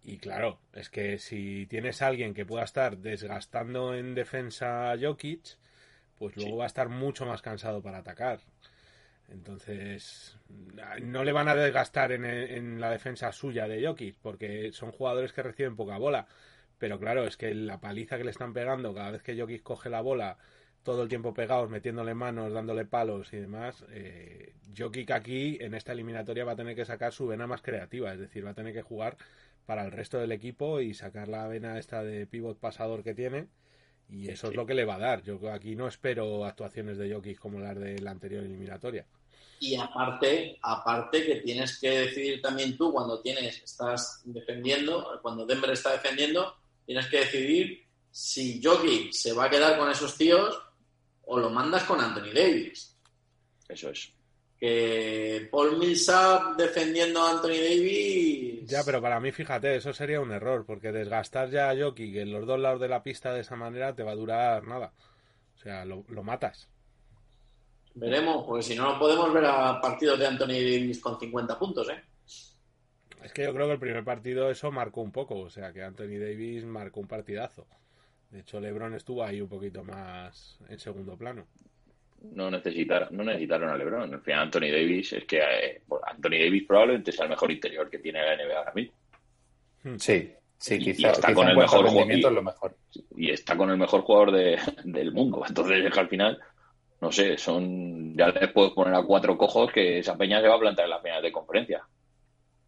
S2: Y claro, es que si tienes a alguien que pueda estar desgastando en defensa a Jokic, pues luego
S3: Sí.
S2: va a estar mucho más cansado para atacar. Entonces, no le van a desgastar en, en la defensa suya de Jokic, porque son jugadores que reciben poca bola. Pero claro, es que la paliza que le están pegando cada vez que Jokic coge la bola, todo el tiempo pegados, metiéndole manos, dándole palos y demás, eh, Jokic aquí en esta eliminatoria va a tener que sacar su vena más creativa, es decir, va a tener que jugar para el resto del equipo y sacar la vena esta de pivot pasador que tiene y eso es lo que le va a dar. Yo aquí no espero actuaciones de Jokic como las de la anterior eliminatoria.
S1: Y aparte, aparte que tienes que decidir también tú cuando tienes, estás defendiendo, cuando Denver está defendiendo, tienes que decidir si Jokic se va a quedar con esos tíos o lo mandas con Anthony Davis.
S3: Eso es.
S1: Que Paul Millsap defendiendo a Anthony Davis.
S2: Ya, pero para mí, fíjate, eso sería un error, porque desgastar ya a Jokic en los dos lados de la pista de esa manera te va a durar nada. O sea, lo, lo matas.
S1: Veremos, porque si no, no podemos ver a partidos de Anthony Davis con 50 puntos, ¿eh?
S2: Es que yo creo que el primer partido eso marcó un poco, o sea, que Anthony Davis marcó un partidazo. De hecho, LeBron estuvo ahí un poquito más en segundo plano.
S3: No necesitaron, no necesitaron a LeBron. Al final, Anthony Davis es que eh, Anthony Davis probablemente sea el mejor interior que tiene la NBA ahora mismo.
S4: Sí, sí,
S3: Y- y está
S4: quizá
S3: con el mejor
S4: rendimiento
S3: y-
S4: es lo mejor.
S3: y está con el mejor jugador de- del mundo. Entonces es que al final, no sé, son ya les puedes poner a cuatro cojos que esa peña se va a plantar en las finales de conferencia.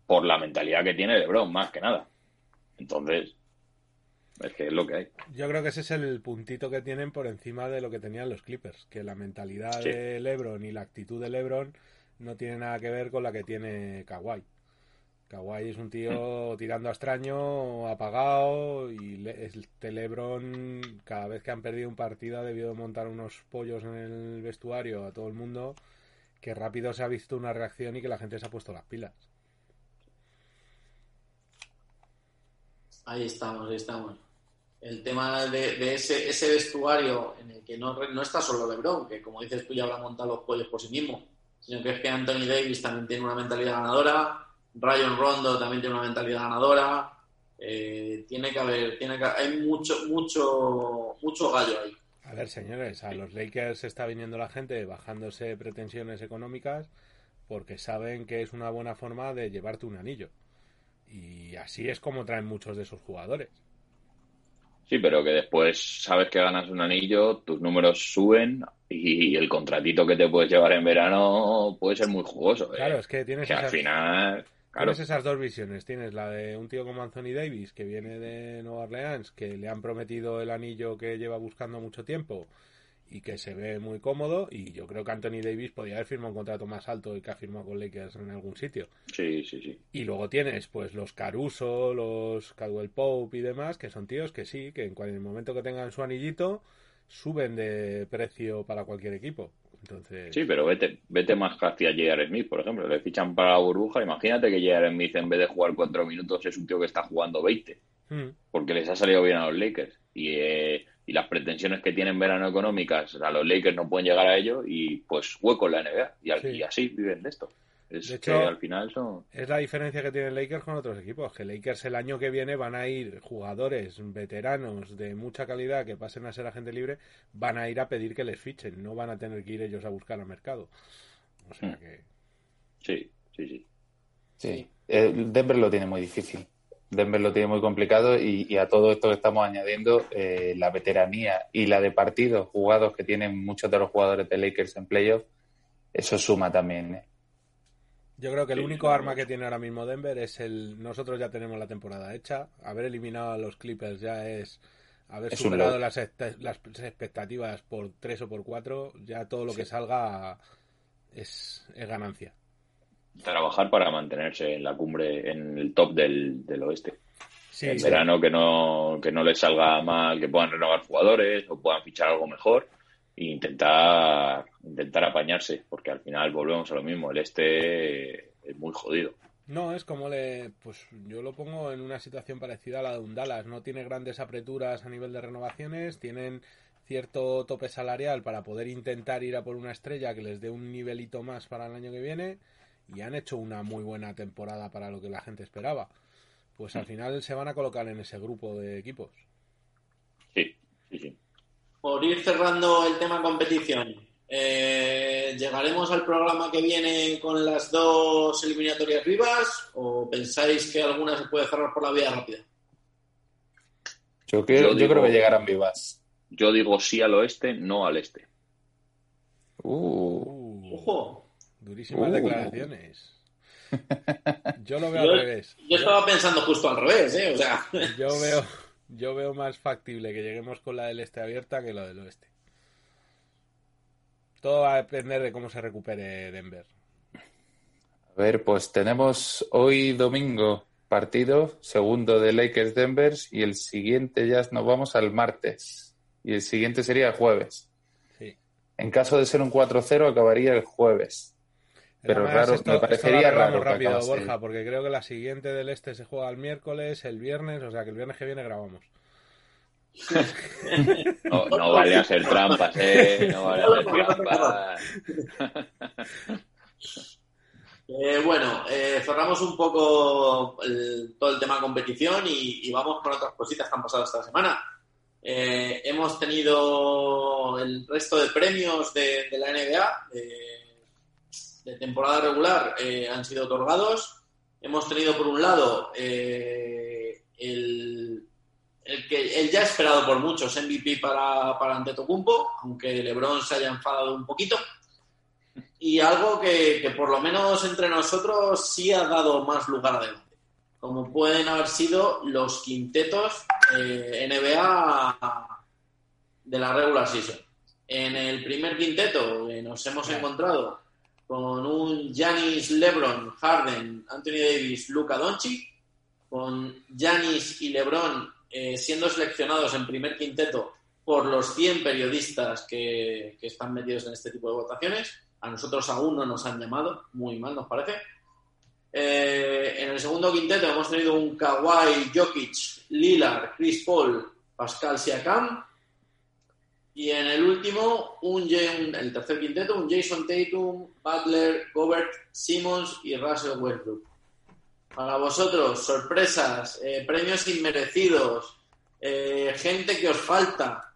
S3: Por la mentalidad que tiene LeBron, más que nada. Entonces, es que es lo que hay.
S2: Yo creo que ese es el puntito que tienen por encima de lo que tenían los Clippers, que la mentalidad
S3: Sí.
S2: de LeBron y la actitud de LeBron no tiene nada que ver con la que tiene Kawhi. Kawhi es un tío tirando a extraño, apagado, y este LeBron, cada vez que han perdido un partido, ha debido montar unos pollos en el vestuario a todo el mundo, que rápido se ha visto una reacción y que la gente se ha puesto las pilas.
S1: Ahí estamos, ahí estamos. El tema de, ese, vestuario en el que no está solo LeBron, que como dices tú ya habrá montado los pollos por sí mismo, sino que es que Anthony Davis también tiene una mentalidad ganadora, Ryan Rondo también tiene una mentalidad ganadora, eh, tiene que haber, tiene que, hay mucho, mucho, mucho gallo ahí.
S2: A ver, señores, a los Lakers está viniendo la gente bajándose pretensiones económicas porque saben que es una buena forma de llevarte un anillo. Y así es como traen muchos de esos jugadores.
S3: Sí, pero que después sabes que ganas un anillo, tus números suben y el contratito que te puedes llevar en verano puede ser muy jugoso. ¿eh?
S2: Claro, es que tienes,
S3: que al final, claro,
S2: tienes esas dos visiones. Tienes la de un tío como Anthony Davis, que viene de Nueva Orleans, que le han prometido el anillo que lleva buscando mucho tiempo y que se ve muy cómodo. Y yo creo que Anthony Davis podría haber firmado un contrato más alto y que ha firmado con Lakers en algún sitio.
S3: sí, sí, sí.
S2: Y luego tienes pues los Caruso, los Caldwell Pope y demás, que son tíos que sí, que en el momento que tengan su anillito, suben de precio para cualquier equipo. Entonces,
S3: Sí, pero vete, vete más hacia J.R. Smith, por ejemplo. Le fichan para la burbuja. Imagínate que J.R. Smith, en vez de jugar cuatro minutos, es un tío que está jugando 20.
S2: mm,
S3: Porque les ha salido bien a los Lakers. Y, eh, y las pretensiones que tienen verano económicas, a los Lakers no pueden llegar a ello. Y pues hueco en la NBA. Y,
S2: Sí.
S3: y así viven de esto. Es
S2: De
S3: que
S2: hecho-
S3: al final son.
S2: es la diferencia que tienen Lakers con otros equipos, que Lakers el año que viene van a ir jugadores veteranos de mucha calidad que pasen a ser agente libre, van a ir a pedir que les fichen, no van a tener que ir ellos a buscar al mercado. O sea
S3: Mm.
S2: que
S3: Sí, sí, sí.
S4: Sí. Eh, Denver lo tiene muy difícil. Denver lo tiene muy complicado y, y a todo esto que estamos añadiendo, eh, la veteranía y la de partidos jugados que tienen muchos de los jugadores de Lakers en playoff, eso suma también. ¿eh?
S2: Yo creo que el
S3: Sí,
S2: único arma
S3: mucho.
S2: que tiene ahora mismo Denver es el. Nosotros ya tenemos la temporada hecha. Haber eliminado a los Clippers ya es haber
S4: Es
S2: superado las, las expectativas por tres o por cuatro. Ya todo lo
S3: Sí.
S2: que salga es, es ganancia.
S3: Trabajar para mantenerse en la cumbre, en el top del, del oeste.
S2: Sí,
S3: en verano que no, que no les salga mal, que puedan renovar jugadores o puedan fichar algo mejor e intentar, intentar apañarse, porque al final volvemos a lo mismo, el este es muy jodido.
S2: No, es como le. Pues yo lo pongo en una situación parecida a la de un Dallas. No tiene grandes apreturas a nivel de renovaciones, tienen cierto tope salarial para poder intentar ir a por una estrella que les dé un nivelito más para el año que viene y han hecho una muy buena temporada para lo que la gente esperaba. Pues al final se van a colocar en ese grupo de equipos.
S3: Sí, sí, sí.
S1: Por ir cerrando el tema competición, Eh, ¿Llegaremos al programa que viene con las dos eliminatorias vivas o pensáis que alguna se puede cerrar por la vía rápida?
S4: Yo, creo, yo, creo que llegarán vivas.
S3: Yo digo sí al oeste, no al este.
S2: Uh.
S1: ¡Ojo!
S2: Durísimas
S4: Uh.
S2: declaraciones. Yo lo veo al revés.
S1: Yo estaba pensando justo al revés, ¿eh? O sea,
S2: Yo veo, yo veo más factible que lleguemos con la del este abierta que la del oeste. Todo va a depender de cómo se recupere Denver.
S4: A ver, pues tenemos hoy domingo partido, segundo de Lakers Denver, y el siguiente ya nos vamos al martes. Y el siguiente sería el jueves.
S2: Sí.
S4: En caso de ser un 4-0, acabaría el jueves. Pero
S2: Además,
S4: raro,
S2: esto-
S4: me parecería raro
S2: rápido, Borja, porque creo que la siguiente del este se juega el miércoles, el viernes, o sea que el viernes que viene grabamos.
S3: No, no vale hacer trampas, ¿eh? No vale hacer trampas.
S1: Eh, bueno, eh, cerramos un poco el- todo el tema competición y, y vamos con otras cositas que han pasado esta semana. Eh, hemos tenido el resto de premios de, de la NBA de temporada regular eh, han sido otorgados. Hemos tenido por un lado eh, el, el que el ya esperado por muchos MVP para, para Antetokounmpo, aunque LeBron se haya enfadado un poquito y algo que, que por lo menos entre nosotros sí ha dado más lugar a debate, como pueden haber sido los quintetos eh, NBA de la regular season. En el primer quinteto eh, nos hemos encontrado con un Giannis, LeBron, Harden, Anthony Davis, Luka Doncic, con Giannis y LeBron eh, siendo seleccionados en primer quinteto por los 100 periodistas que, que están metidos en este tipo de votaciones. A nosotros aún no nos han llamado, muy mal nos parece. Eh, en el segundo quinteto hemos tenido un Kawhi, Jokic, Lillard, Chris Paul, Pascal Siakam. Y en el último, un, el tercer quinteto, un Jason Tatum, Butler, Gobert, Simmons y Russell Westbrook. Para vosotros, sorpresas, eh, premios inmerecidos, eh, gente que os falta.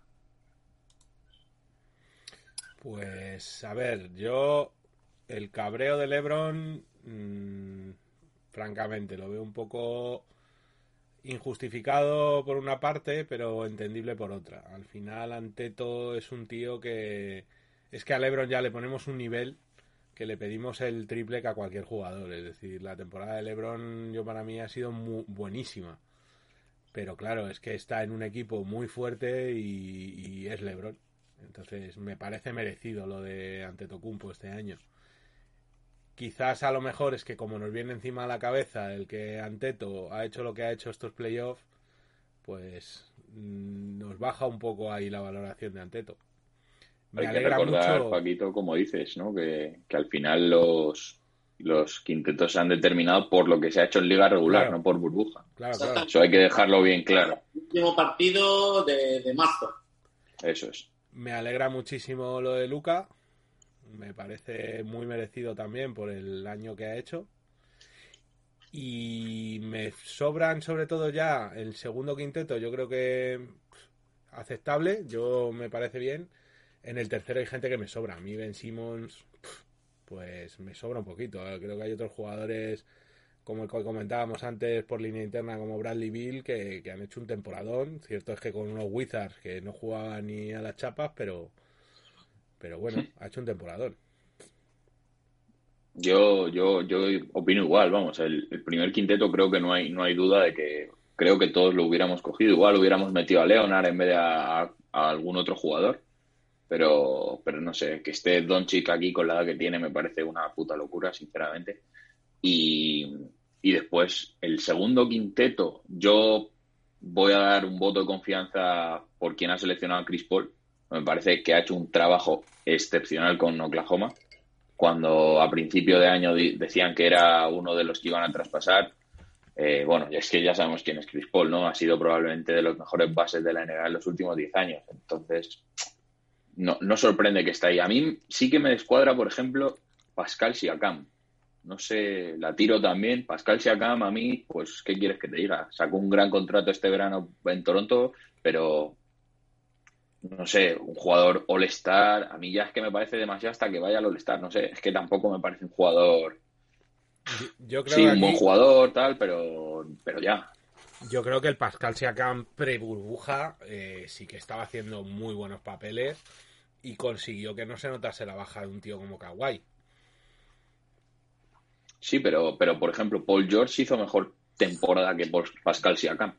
S2: Pues, a ver, yo el cabreo de LeBron, mm, francamente, lo veo un poco injustificado por una parte, pero entendible por otra. Al final, Anteto es un tío que es que a LeBron ya le ponemos un nivel que le pedimos el triple que a cualquier jugador. Es decir, la temporada de LeBron yo para mí ha sido mu- buenísima. Pero claro, es que está en un equipo muy fuerte y, y es LeBron. Entonces me parece merecido lo de Antetokounmpo este año. Quizás a lo mejor es que como nos viene encima a la cabeza el que Anteto ha hecho lo que ha hecho estos playoffs, pues mm, nos baja un poco ahí la valoración de Anteto. Me
S3: Hay que
S2: alegra
S3: recordar,
S2: mucho.
S3: Paquito, como dices, ¿no? Que, que al final los, los quintetos se han determinado por lo que se ha hecho en liga regular,
S2: Claro.
S3: no por burbuja.
S2: Claro, claro.
S3: Eso hay que dejarlo bien claro.
S1: Último partido de, de marzo.
S3: Eso es.
S2: Me alegra muchísimo lo de Luca. Me parece muy merecido también por el año que ha hecho. Y me sobran sobre todo ya el segundo quinteto, yo creo que aceptable, yo me parece bien. En el tercero hay gente que me sobra. A mí Ben Simmons, pues me sobra un poquito. Eh, Creo que hay otros jugadores, como el que comentábamos antes por línea interna, como Bradley Bill, que, que han hecho un temporadón. Cierto es que con unos Wizards que no jugaban ni a las chapas, pero, pero bueno, ha hecho un temporadón.
S3: Yo, yo, yo opino igual, vamos, el, el primer quinteto creo que no hay, no hay duda de que creo que todos lo hubiéramos cogido. Igual hubiéramos metido a Leonard en vez de a, a algún otro jugador. Pero, pero no sé, que esté Doncic aquí con la edad que tiene me parece una puta locura, sinceramente. Y, y después, el segundo quinteto, yo voy a dar un voto de confianza por quien ha seleccionado a Chris Paul. Me parece que ha hecho un trabajo excepcional con Oklahoma. Cuando a principio de año decían que era uno de los que iban a traspasar, eh, bueno, es que ya sabemos quién es Chris Paul, ¿no? Ha sido probablemente de los mejores bases de la NBA en los últimos 10 años. Entonces, no, no sorprende que esté ahí. A mí sí que me descuadra, por ejemplo, Pascal Siakam. No sé, la tiro también. Pascal Siakam, a mí, pues, ¿qué quieres que te diga? Sacó un gran contrato este verano en Toronto, pero no sé, un jugador All-Star, a mí ya es que me parece demasiado hasta que vaya al All-Star, no sé, es que tampoco me parece un jugador...
S2: Yo creo
S3: sí,
S2: que
S3: un buen jugador, tal, pero, pero ya.
S2: Yo creo que el Pascal Siakam pre-burbuja eh, sí que estaba haciendo muy buenos papeles y consiguió que no se notase la baja de un tío como Kawhi.
S3: Sí, pero, pero por ejemplo, Paul George hizo mejor temporada que Pascal Siakam.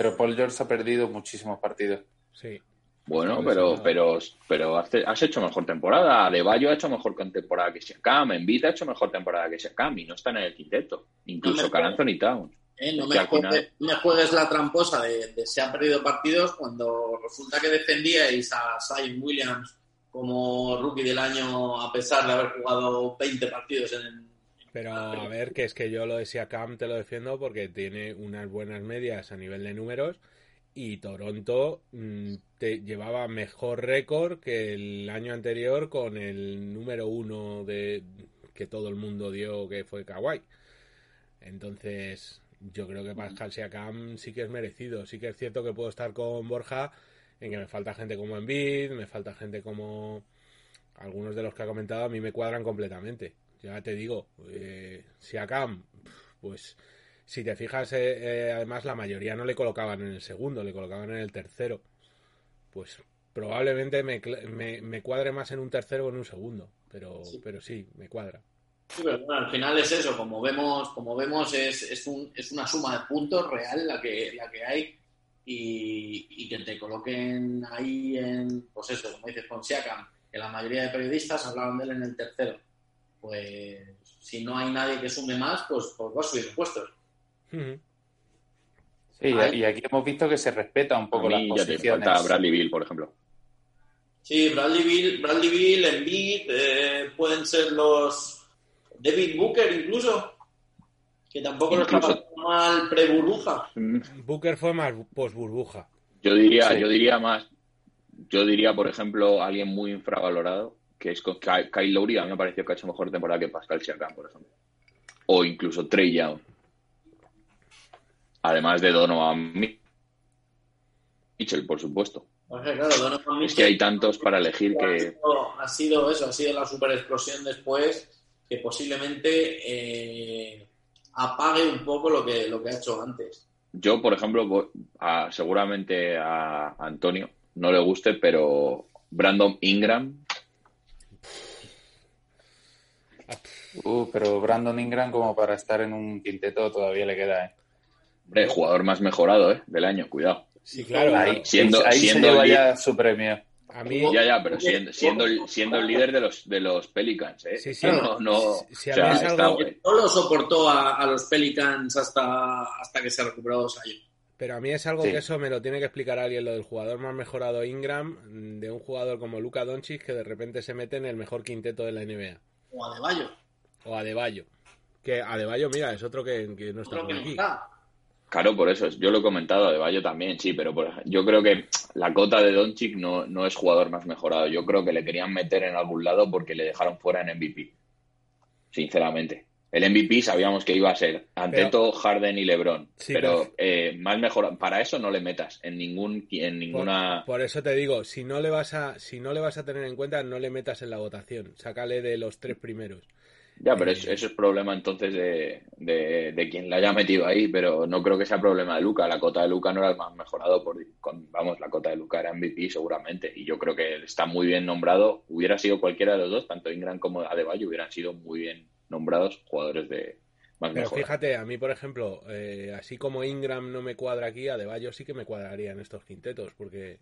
S4: Pero Paul George ha perdido muchísimos partidos.
S2: Sí.
S3: Bueno,
S2: Está
S3: pero, pero, pero has, hecho mejor temporada. Adebayo ha hecho mejor temporada que Siakam. Embiid ha hecho mejor temporada que Siakam y no están en el quinteto. Incluso
S1: No
S3: Anthony Towns.
S1: ¿eh? No
S3: Que
S1: me,
S3: al final-
S1: juegues, no me juegues la tramposa de, de se han perdido partidos cuando resulta que defendíais a Zion Williams como rookie del año a pesar de haber jugado 20 partidos en...
S2: Pero a ver, que es que yo lo de Siakam te lo defiendo porque tiene unas buenas medias a nivel de números y Toronto mm, te llevaba mejor récord que el año anterior con el número uno de que todo el mundo dio que fue Kawhi. Entonces, yo creo que Pascal Siakam sí que es merecido. Sí que es cierto que puedo estar con Borja en que me falta gente como Embiid, me falta gente como algunos de los que ha comentado a mí me cuadran completamente. Ya te digo, eh, Siakam, pues si te fijas, eh, eh, además la mayoría no le colocaban en el segundo, le colocaban en el tercero. Pues probablemente me, me cuadre más en un tercero o en un segundo, pero
S1: Sí.
S2: pero sí, me cuadra.
S1: Sí, pero bueno, al final es eso, como vemos, como vemos es, es, un, es una suma de puntos real la que, la que hay y, y que te coloquen ahí en, pues eso, como dices, con Siakam, que la mayoría de periodistas hablaban de él en el tercero. Pues si no hay nadie que sume más, pues, pues va a subir puestos.
S2: Ujú.
S4: Sí, y aquí hemos visto que se respeta un
S3: A
S4: poco las
S3: mí ya te
S4: posiciones.
S3: falta Bradley Bill, por ejemplo.
S1: Sí, Bradley Bill, Bradley Bill Embiid, eh, pueden ser los David Booker incluso, que tampoco lo
S3: Incluso-
S1: estaba haciendo mal pre-burbuja.
S2: Booker fue más post burbuja.
S3: Yo diría,
S4: Sí.
S3: yo diría más, yo diría, por ejemplo, alguien muy infravalorado, que es con Ky- Kyle Lowry, a mí me pareció que ha hecho mejor temporada que Pascal Siakam, por ejemplo. O incluso Trey Young. Además de Donovan Mitchell, por supuesto.
S1: Claro, Donovan
S3: Es que hay tantos para elegir
S1: Ha
S3: que...
S1: sido, ha sido eso, ha sido la super explosión después que posiblemente eh, apague un poco lo que, lo que ha hecho antes.
S3: Yo, por ejemplo, a- seguramente a Antonio no le guste, pero Brandon Ingram,
S4: Uh, pero Brandon Ingram como para estar en un quinteto todavía le queda, ¿eh?
S3: hombre, jugador más mejorado ¿eh? del año, cuidado.
S2: Sí, claro.
S4: Ahí,
S3: Siendo-
S4: ahí
S3: siendo
S4: se lleva
S3: el-
S4: ya su premio.
S2: A mí,
S3: Ya, ya, pero siendo, siendo, el, siendo el líder de los, de los Pelicans, ¿eh?
S2: Sí, sí.
S3: No, no,
S2: Si- si
S3: o
S2: a
S3: sea,
S2: mí es
S3: está-
S2: algo-
S1: No lo soportó a, a los Pelicans hasta, hasta que se recuperó Zion.
S2: Pero a mí es algo
S3: Sí.
S2: que eso me lo tiene que explicar alguien, lo del jugador más mejorado Ingram, de un jugador como Luka Doncic que de repente se mete en el mejor quinteto de la NBA.
S1: O Adebayo.
S2: O Adebayo. Que Adebayo, mira, es otro que, que no está por aquí.
S1: está.
S3: Claro, por eso, yo lo he comentado de Bayo también, sí, pero por yo creo que la cota de Doncic no, no es jugador más mejorado. Yo creo que le querían meter en algún lado porque le dejaron fuera en MVP. Sinceramente. El MVP sabíamos que iba a ser Anteto, Harden y LeBron.
S2: Sí,
S3: pero
S2: pero-
S3: eh, más mejor, para eso no le metas en ningún en ninguna
S2: por eso te digo, si no le vas a, si no le vas a tener en cuenta, no le metas en la votación. Sácale de los tres primeros.
S3: Ya, pero
S2: Eh,
S3: es- eso es problema entonces de, de, de quien la haya metido ahí, pero no creo que sea problema de Luca. La cota de Luca no era el más mejorado, por, con, vamos, la cota de Luca era MVP seguramente, y yo creo que está muy bien nombrado. Hubiera sido cualquiera de los dos, tanto Ingram como Adebayo, hubieran sido muy bien nombrados jugadores de más
S2: Pero
S3: mejor.
S2: fíjate, a mí, por ejemplo, eh, así como Ingram no me cuadra aquí, Adebayo sí que me cuadraría en estos quintetos, porque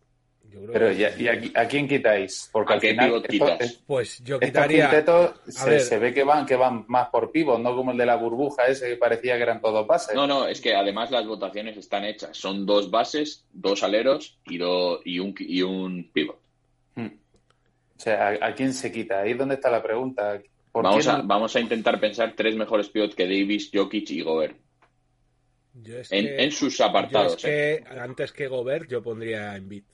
S2: yo creo
S4: Pero
S2: que...
S4: ¿y, y aquí- a quién quitáis? Porque
S3: ¿A
S4: al
S3: qué
S4: final
S3: pivot
S4: esto-
S3: quitas?
S4: es-
S2: Pues yo
S4: estos
S2: quitaría...
S4: quintetos
S2: a
S4: se,
S2: ver.
S4: se ve que van que van más por pivot, no como el de la burbuja ese que parecía que eran todos bases.
S3: No, no, es que además las votaciones están hechas. Son dos bases, dos aleros y, do- y, un, y un pivot.
S4: Hmm. O sea, ¿a, a quién se quita? Ahí es donde está la pregunta. ¿Por
S3: Vamos a,
S4: no-
S3: vamos a intentar pensar tres mejores pivots que Davis, Jokic y Gobert.
S2: Yo es
S3: En,
S2: que-
S3: en sus
S2: yo
S3: apartados.
S2: es
S3: ¿eh?
S2: antes que Gobert yo pondría en bit.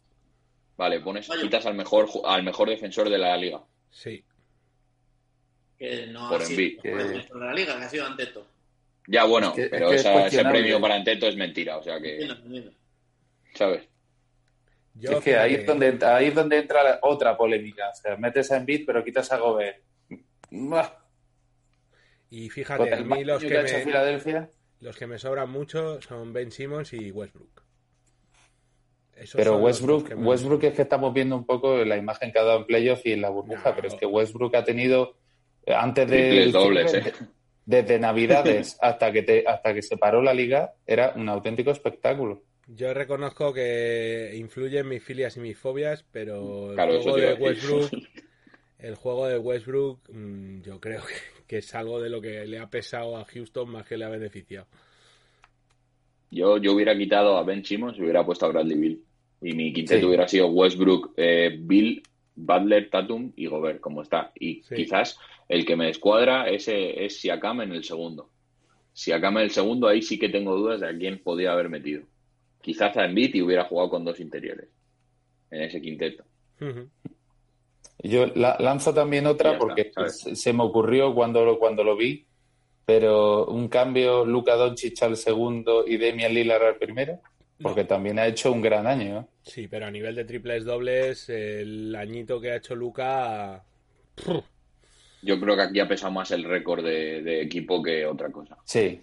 S3: Vale, pones, quitas al mejor, al mejor defensor de la liga.
S2: Sí.
S1: Que no
S3: Por
S1: ha sido el mejor defensor de la liga, que ha sido Anteto.
S3: Ya, bueno,
S4: Es que- es
S3: pero
S4: que es
S3: esa- ese premio para Anteto es mentira, o sea que. ¿sabes?
S4: es que ahí es, donde, ahí es donde entra otra polémica. O sea, metes a Embiid pero quitas a Gobert.
S2: Y fíjate, a mí los que, me, los que me sobran mucho son Ben Simmons y Westbrook.
S4: pero Westbrook, Westbrook es que estamos viendo un poco la imagen que ha dado en playoff y en la burbuja, pero es que Westbrook ha tenido eh, antes de
S3: eh.
S4: desde Navidades hasta que te, hasta que se paró la liga era un auténtico espectáculo.
S2: Yo reconozco que influyen mis filias y mis fobias, pero el juego de Westbrook, el juego de Westbrook, mm, yo creo que, es algo de lo que le ha pesado a Houston más que le ha beneficiado.
S3: Yo, yo hubiera quitado a Ben Simmons y hubiera puesto a Bradley Bill. Y mi quinteto hubiera sido Westbrook, eh, Bill, Butler, Tatum y Gobert, como está. Y quizás el que me descuadra es, es Siakam en el segundo. Siakam en el segundo, ahí sí que tengo dudas de a quién podía haber metido. Quizás a Embiid y hubiera jugado con dos interiores en ese quinteto.
S4: Yo lanzo también otra porque se me ocurrió cuando, cuando lo vi, pero un cambio Luca Doncic al segundo y Demian Lillard al primero, porque también ha hecho un gran año. ¿eh?
S2: Sí, pero a nivel de triples dobles, el añito que ha hecho Luca...
S3: Yo creo que aquí ha pesado más el récord de, equipo que otra cosa.
S4: Sí.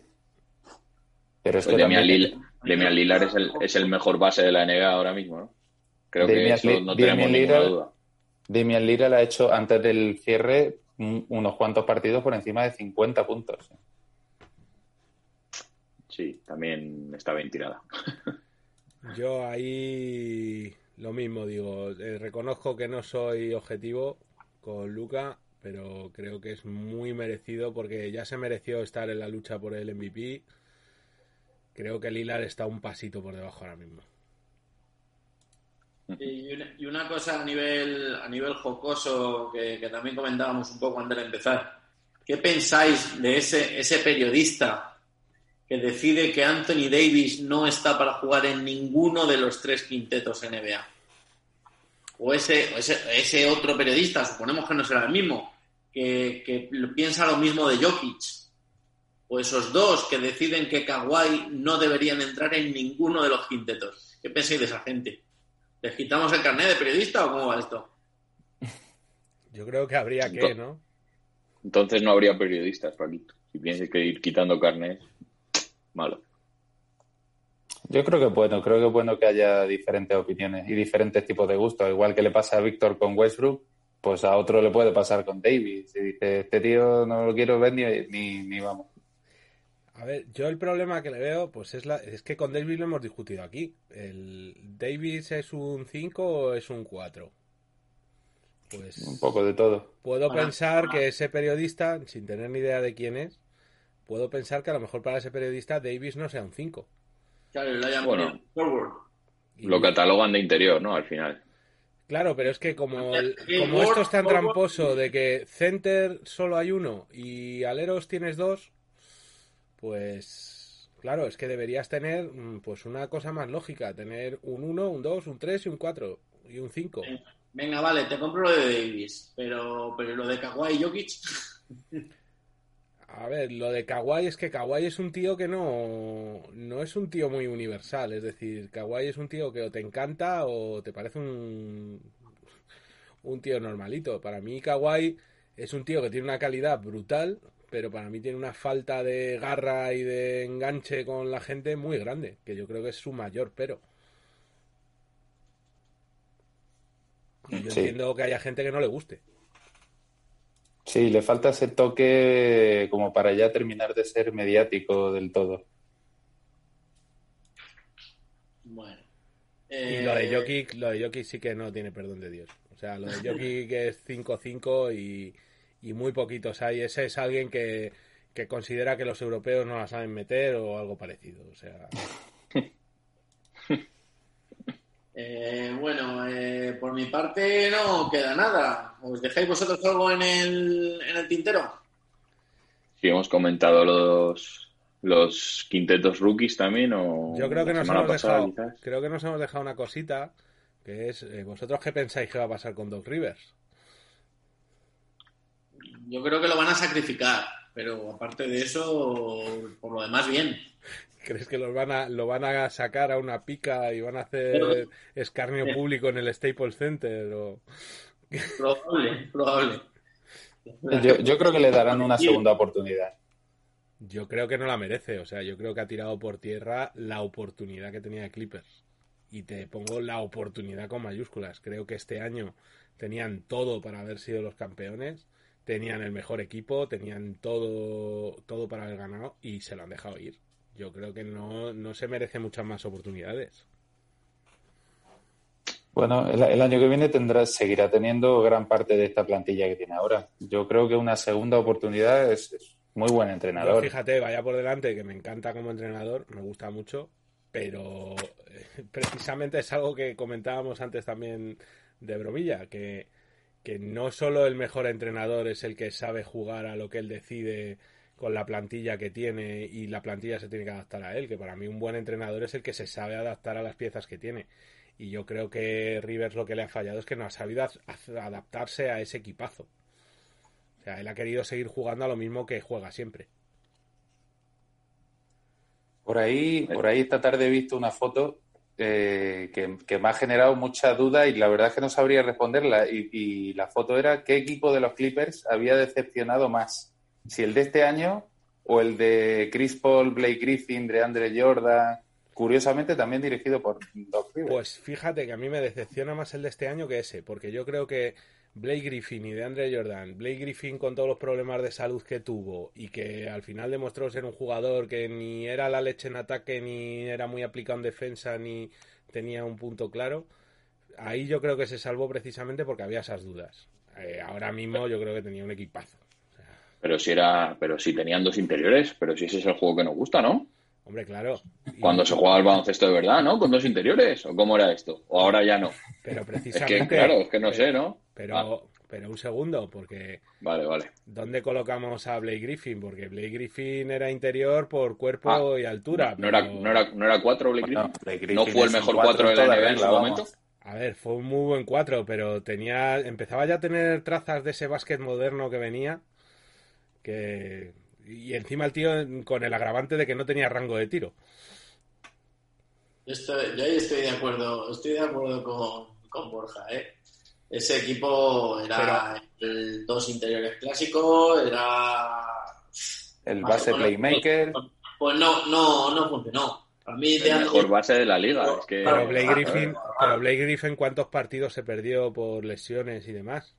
S3: Pero es pues que Demian, Lillard es el, es el mejor base de la NBA ahora mismo, ¿no? Creo que eso no tenemos ninguna duda.
S4: Demian Lillard ha hecho antes del cierre unos cuantos partidos por encima de 50 puntos.
S3: Sí, también está bien tirada.
S2: Yo ahí lo mismo digo, eh, reconozco que no soy objetivo con Luca, pero creo que es muy merecido porque ya se mereció estar en la lucha por el MVP. Creo que Lillard está un pasito por debajo ahora mismo.
S1: Y una, cosa a nivel, a nivel jocoso que, también comentábamos un poco antes de empezar. ¿Qué pensáis de ese, ese periodista que decide que Anthony Davis no está para jugar en ninguno de los tres quintetos NBA? O ese, ese, ese otro periodista, suponemos que no será el mismo, que, que piensa lo mismo de Jokic. O esos dos que deciden que Kawhi no deberían entrar en ninguno de los quintetos. ¿Qué pensáis de esa gente? ¿Les quitamos el carnet de periodista o cómo va esto?
S2: Yo creo que habría que, ¿no?
S3: Entonces no habría periodistas, Paquito. Si piensas que ir quitando carnet, malo.
S4: Yo creo que es bueno, creo que es bueno que haya diferentes opiniones y diferentes tipos de gustos. Igual que le pasa a Víctor con Westbrook, pues a otro le puede pasar con Davis. Si dice, este tío no lo quiero ver ni, ni vamos.
S2: A ver, yo el problema que le veo, pues es, la, es que con Davis lo hemos discutido aquí. ¿El Davis es un 5 o es un 4?
S4: Pues. Un poco de todo.
S2: Puedo pensar que ese periodista, sin tener ni idea de quién es, puedo pensar que a lo mejor para ese periodista Davis no sea un 5.
S1: Claro, lo bueno,
S3: Lo catalogan de interior, ¿no? Al final.
S2: Claro, pero es que como, como esto es tan tramposo de que center solo hay uno y aleros tienes dos, pues claro, es que deberías tener mm, pues una cosa más lógica, tener un 1, un 2, un 3 y un 4 y un 5.
S1: Venga, vale, te compro lo de Davis, pero, pero lo de Kawhi y Jokic.
S2: A ver, lo de Kawhi es que Kawhi es un tío que no, no es un tío muy universal. Es decir, Kawhi es un tío que o te encanta o te parece un, un tío normalito. Para mí, Kawhi es un tío que tiene una calidad brutal, pero para mí tiene una falta de garra y de enganche con la gente muy grande, que yo creo que es su mayor pero. Y yo entiendo que haya gente que no le guste.
S4: Sí, le falta ese toque como para ya terminar de ser mediático del todo.
S1: Bueno.
S2: Y lo de eh, Jokic, lo de Jokic sí que no tiene perdón de Dios. O sea, lo de Jokic es 5-5 y y muy poquitos hay. Ese es alguien que, considera que los europeos no la saben meter o algo parecido. O sea.
S1: Eh, bueno, eh, por mi parte no queda nada. ¿Os dejáis vosotros algo en el, en el tintero?
S3: Sí, hemos comentado los, los quintetos rookies también. O
S2: Yo creo que nos hemos dejado, creo que nos hemos dejado una cosita que es eh, vosotros qué pensáis que va a pasar con Doc Rivers.
S1: Yo creo que lo van a sacrificar, pero aparte de eso, por lo demás, bien.
S2: ¿Crees que los van a, lo van a sacar a una pica y van a hacer escarnio público en el Staples Center? O...
S1: Probable, probable.
S4: Yo, yo creo que le darán una segunda oportunidad.
S2: Yo creo que no la merece. O sea, yo creo que ha tirado por tierra la oportunidad que tenía Clippers. Y te pongo la oportunidad con mayúsculas. Creo que este año tenían todo para haber sido los campeones. Tenían el mejor equipo, tenían todo, todo para haber ganado y se lo han dejado ir. Yo creo que no, no se merece muchas más oportunidades.
S4: Bueno, el, el, año que viene tendrá, seguirá teniendo gran parte de esta plantilla que tiene ahora. Yo creo que una segunda oportunidad es, es muy buen entrenador.
S2: Yo, fíjate, vaya por delante, que me encanta como entrenador, me gusta mucho, pero eh, precisamente es algo que comentábamos antes también de bromilla, que, que no solo el mejor entrenador es el que sabe jugar a lo que él decide con la plantilla que tiene y la plantilla se tiene que adaptar a él, que para mí un buen entrenador es el que se sabe adaptar a las piezas que tiene. Y yo creo que Rivers lo que le ha fallado es que no ha sabido adaptarse a ese equipazo. O sea, él ha querido seguir jugando a lo mismo que juega siempre.
S4: Por ahí, por ahí esta tarde he visto una foto eh, que, que, me ha generado mucha duda y la verdad es que no sabría responderla. Y, y, la foto era qué equipo de los Clippers había decepcionado más. Si el de este año o el de Chris Paul, Blake Griffin, DeAndre Jordan. Curiosamente también dirigido por Doc Rivers.
S2: Pues fíjate que a mí me decepciona más el de este año que ese, porque yo creo que Blake Griffin y de Andre Jordan, Blake Griffin con todos los problemas de salud que tuvo y que al final demostró ser un jugador que ni era la leche en ataque, ni era muy aplicado en defensa, ni tenía un punto claro, ahí yo creo que se salvó precisamente porque había esas dudas. Eh, ahora mismo yo creo que tenía un equipazo.
S3: Pero si era, pero si tenían dos interiores, pero si ese es el juego que nos gusta, ¿no?
S2: Hombre, claro.
S3: Cuando y... se jugaba el baloncesto de verdad, ¿no? Con dos interiores. ¿O cómo era esto? ¿O ahora ya no?
S2: Pero precisamente.
S3: Es que, claro, es que no
S2: pero,
S3: sé, ¿no?
S2: Pero, ah. pero un segundo, porque.
S3: Vale, vale.
S2: ¿Dónde colocamos a Blake Griffin? Porque Blake Griffin era interior por cuerpo ah, y altura.
S3: No, pero... era, no, era, ¿No era cuatro Blake Griffin? No, Blake Griffin ¿No fue el mejor cuatro de la NBA en su momento?
S2: A ver, fue un muy buen cuatro, pero tenía. Empezaba ya a tener trazas de ese básquet moderno que venía. Que. Y encima el tío con el agravante de que no tenía rango de tiro.
S1: Estoy, yo ahí estoy de acuerdo, estoy de acuerdo con, con Borja, ¿eh? Ese equipo era Pero, el dos interiores clásico, era
S4: el base playmaker.
S1: Pues, pues no, no, no funcionó. A mí
S3: el mejor base de la liga.
S2: Pero,
S3: es que...
S2: pero, Blake Griffin, pero Blake Griffin, ¿cuántos partidos se perdió por lesiones y demás?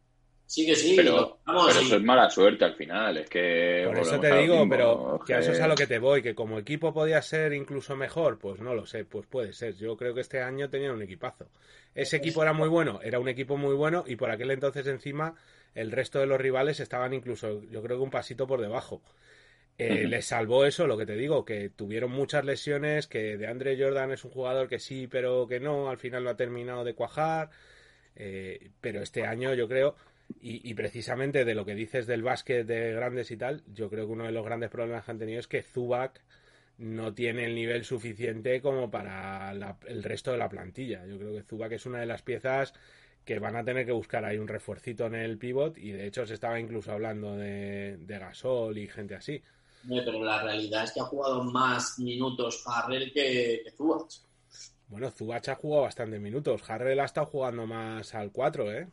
S1: Sí que sí.
S3: Pero, vamos, pero sí. eso es mala suerte al final. Es que.
S2: Por eso te digo, pero que a eso es a lo que te voy. Que como equipo podía ser incluso mejor, pues no lo sé. Pues puede ser. Yo creo que este año tenían un equipazo. Ese equipo era muy bueno, era un equipo muy bueno y por aquel entonces encima el resto de los rivales estaban incluso, yo creo que un pasito por debajo. Eh, uh -huh. Les salvó eso, lo que te digo, que tuvieron muchas lesiones, que de Andre Jordan es un jugador que sí, pero que no, al final no ha terminado de cuajar. Eh, pero este año yo creo y, y, precisamente de lo que dices del básquet de grandes y tal, yo creo que uno de los grandes problemas que han tenido es que Zubac no tiene el nivel suficiente como para la, el resto de la plantilla. Yo creo que Zubac es una de las piezas que van a tener que buscar ahí un refuercito en el pivot y de hecho se estaba incluso hablando de, de Gasol y gente así.
S1: Pero la realidad es que ha jugado más minutos Harrell que, que Zubac.
S2: Bueno, Zubac ha jugado bastantes minutos. Harrell ha estado jugando más al 4, ¿eh?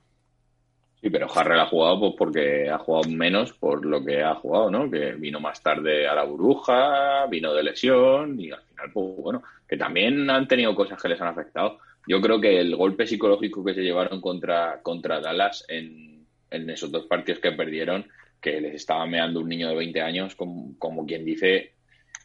S3: Sí, pero Harrell ha jugado pues porque ha jugado menos por lo que ha jugado, ¿no? Que vino más tarde a la burbuja, vino de lesión y al final, pues bueno, que también han tenido cosas que les han afectado. Yo creo que el golpe psicológico que se llevaron contra, contra Dallas en, en esos dos partidos que perdieron, que les estaba meando un niño de 20 años, como, como quien dice,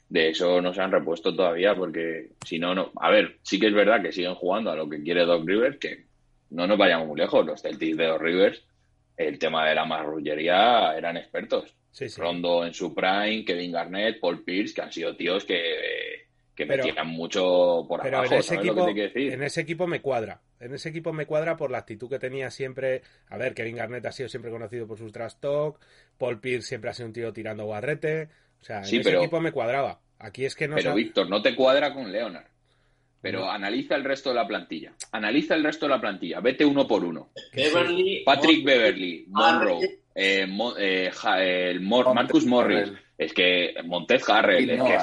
S3: de eso no se han repuesto todavía, porque si no, no. A ver, sí que es verdad que siguen jugando a lo que quiere Doc Rivers, que no nos vayamos muy lejos, los Celtics de los Rivers, el tema de la marrullería eran expertos.
S2: Sí, sí.
S3: Rondo en su prime, Kevin Garnett, Paul Pierce, que han sido tíos que, que pero, metían mucho por
S2: pero
S3: abajo.
S2: En ese, equipo, en ese equipo me cuadra. En ese equipo me cuadra por la actitud que tenía siempre. A ver, Kevin Garnett ha sido siempre conocido por sus trash talk. Paul Pierce siempre ha sido un tío tirando guarrete. O sea, en
S3: sí,
S2: ese
S3: pero,
S2: equipo me cuadraba. Aquí es que no.
S3: Pero, sabe... Víctor, no te cuadra con Leonard. Pero analiza el resto de la plantilla. Analiza el resto de la plantilla. Vete uno por uno.
S1: Beverly,
S3: Patrick Mon Beverly, Monroe, eh, Mo eh, el Mor Marcus Morris. Es que Montez Harrell. Es que...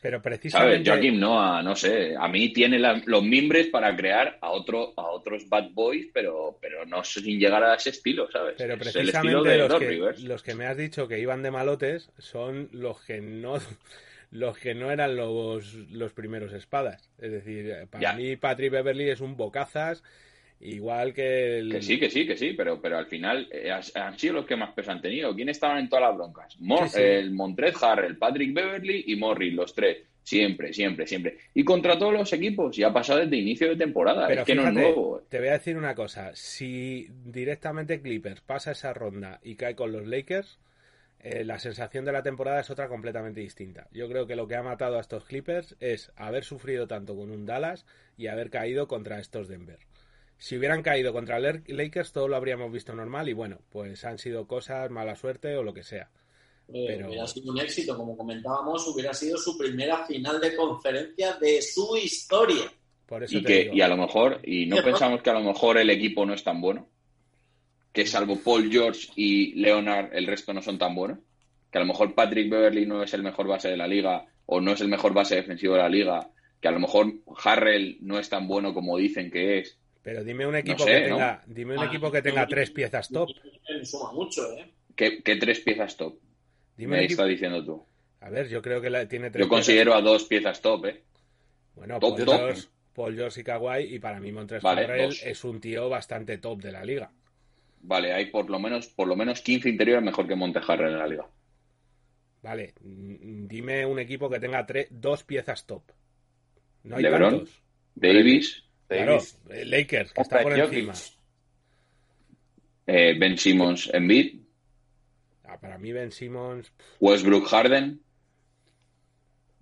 S2: Pero precisamente...
S3: ¿Sabes? Joaquim Noah, no sé, a mí tiene los mimbres para crear a otro a otros bad boys, pero pero no sin llegar a ese estilo, ¿sabes?
S2: Pero precisamente los, que, los que me has dicho que iban de malotes son los que no los que no eran los, los primeros espadas. Es decir, para mí Patrick Beverly es un bocazas igual que el...
S3: Que sí, que sí, que sí, pero, pero al final eh, han sido los que más peso han tenido. ¿Quién estaban en todas las broncas? El Montrez Harrell, Patrick Beverly y Morris, los tres. Siempre, siempre, siempre. Y contra todos los equipos, y ha pasado desde inicio de temporada. es que no es nuevo.
S2: Te voy a decir una cosa. Si directamente Clippers pasa esa ronda y cae con los Lakers, eh, la sensación de la temporada es otra completamente distinta. Yo creo que lo que ha matado a estos Clippers es haber sufrido tanto con un Dallas y haber caído contra estos Denver. Si hubieran caído contra Lakers todo lo habríamos visto normal y bueno, pues han sido cosas, mala suerte o lo que sea.
S1: Eh, Pero... Hubiera sido un éxito, como comentábamos, hubiera sido su primera final de conferencia de su historia.
S3: Por eso y, que, y a lo mejor, y no pensamos que a lo mejor el equipo no es tan bueno que salvo Paul George y Leonard, el resto no son tan buenos. Que a lo mejor Patrick Beverly no es el mejor base de la liga o no es el mejor base defensivo de la liga. Que a lo mejor Harrell no es tan bueno como dicen que es.
S2: Pero dime un equipo que tenga, dime un ah, equipo que tenga tres piezas top.
S1: Suma mucho, ¿eh?
S3: ¿Qué, tres piezas top? Dime Me está diciendo tú.
S2: A ver, yo creo que la, tiene tres.
S3: Yo considero a dos piezas top, ¿eh?
S2: Bueno, Paul, George, Paul, George, y Kawhi y para mí Montres Harrell es un tío bastante top de la liga.
S3: Vale, hay por lo menos, por lo menos 15 interiores mejor que Montejarre en la liga.
S2: Vale, mm, dime un equipo que tenga tres, dos piezas top.
S3: No hay LeBron, tantos. Davis,
S2: Davis. Eh, Lakers, que está por encima.
S3: Eh, ben Simmons, Embiid.
S2: Ah, para mí Ben Simmons.
S3: Westbrook, Harden.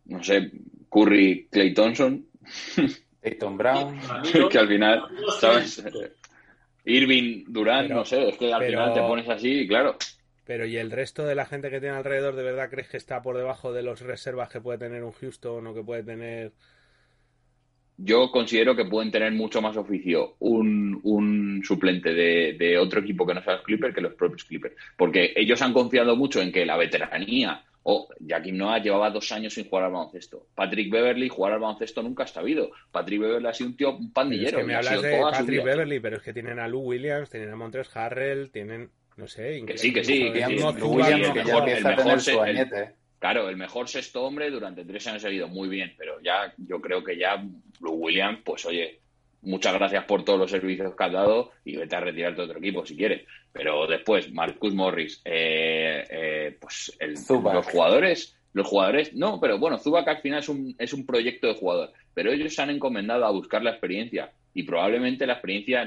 S3: No sé, Curry, Clay Thompson.
S4: Clayton Brown.
S3: que al final, ¿sabes? Irving, Durán, no sé, es que al final te pones así y claro.
S2: Pero ¿y el resto de la gente que tiene alrededor de verdad crees que está por debajo de los reservas que puede tener un Houston o que puede tener...
S3: Yo considero que pueden tener mucho más oficio un, un suplente de, de, otro equipo que no sea los Clippers que los propios Clippers. Porque ellos han confiado mucho en que la veteranía o Jaquim Noah llevaba dos años sin jugar al baloncesto. Patrick Beverly jugar al baloncesto nunca ha sabido. Patrick Beverly ha sido un tío un pandillero.
S2: Es que me hablas de Patrick Beverly, pero es que tienen a Lou Williams, tienen a Montres Harrell, tienen, no sé,
S3: que sí, que sí, que sí. Williams, el mejor, el mejor claro, el mejor sexto hombre durante tres años ha ido muy bien, pero ya yo creo que ya Lou Williams, pues oye, muchas gracias por todos los servicios que has dado y vete a retirarte de otro equipo si quieres. Pero después, Marcus Morris, eh, eh, pues los jugadores, los jugadores, no, pero bueno, Zubac al final es un, es un proyecto de jugador, pero ellos se han encomendado a buscar la experiencia y probablemente la experiencia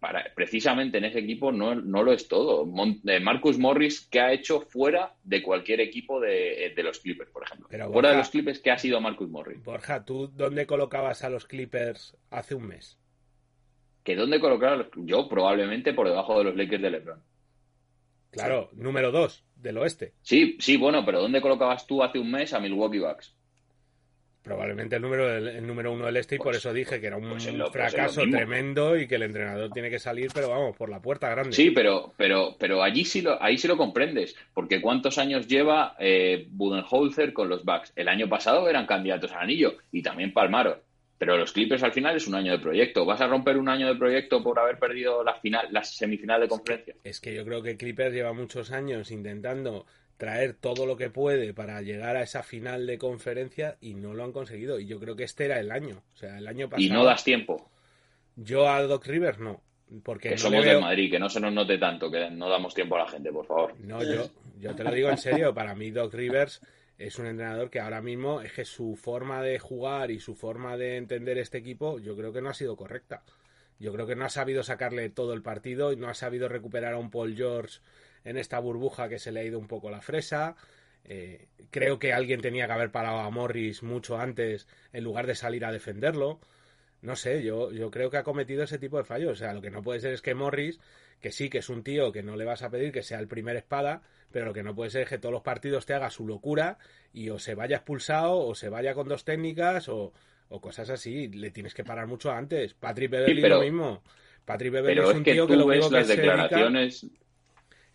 S3: para, precisamente en ese equipo no, no lo es todo. Eh, Marcus Morris, ¿qué ha hecho fuera de cualquier equipo de, los Clippers, por ejemplo? fuera de los Clippers, ¿qué ha sido Marcus Morris?
S2: Borja, ¿tú dónde colocabas a los Clippers hace un mes?
S3: ¿Que dónde colocar yo? Probablemente por debajo de los Lakers de LeBron.
S2: Claro, número dos del oeste.
S3: Sí, sí, bueno, pero ¿dónde colocabas tú hace un mes a Milwaukee Bucks?
S2: Probablemente el número, el, número uno del este y por pues, eso dije que era un pues pues fracaso tremendo y que el entrenador tiene que salir, pero vamos, por la puerta grande.
S3: Sí, pero, pero, pero allí sí lo, ahí sí lo comprendes, porque ¿cuántos años lleva eh, Budenholzer con los Bucks? El año pasado eran candidatos al anillo y también palmaron. Pero los Clippers al final es un año de proyecto. ¿Vas a romper un año de proyecto por haber perdido la final, la semifinal de conferencia?
S2: Es que yo creo que Clippers lleva muchos años intentando traer todo lo que puede para llegar a esa final de conferencia y no lo han conseguido. Y yo creo que este era el año. O sea, el año pasado.
S3: Y no das tiempo.
S2: Yo a Doc Rivers no. Porque
S3: que somos de Madrid, que no se nos note tanto, que no damos tiempo a la gente, por favor.
S2: No, yo, yo te lo digo en serio. Para mí, Doc Rivers es un entrenador que ahora mismo es que su forma de jugar y su forma de entender este equipo, yo creo que no ha sido correcta. Yo creo que no ha sabido sacarle todo el partido y no ha sabido recuperar a un Paul George en esta burbuja que se le ha ido un poco la fresa. Eh, creo que alguien tenía que haber parado a Morris mucho antes en lugar de salir a defenderlo. No sé, yo, yo creo que ha cometido ese tipo de fallos. O sea, lo que no puede ser es que Morris, que sí que es un tío que no le vas a pedir que sea el primer espada, pero lo que no puede ser es que todos los partidos te haga su locura y o se vaya expulsado o se vaya con dos técnicas o, cosas así. Le tienes que parar mucho antes. Patrick Beverly lo mismo. Patrick Beverly es un tío que lo único que declaraciones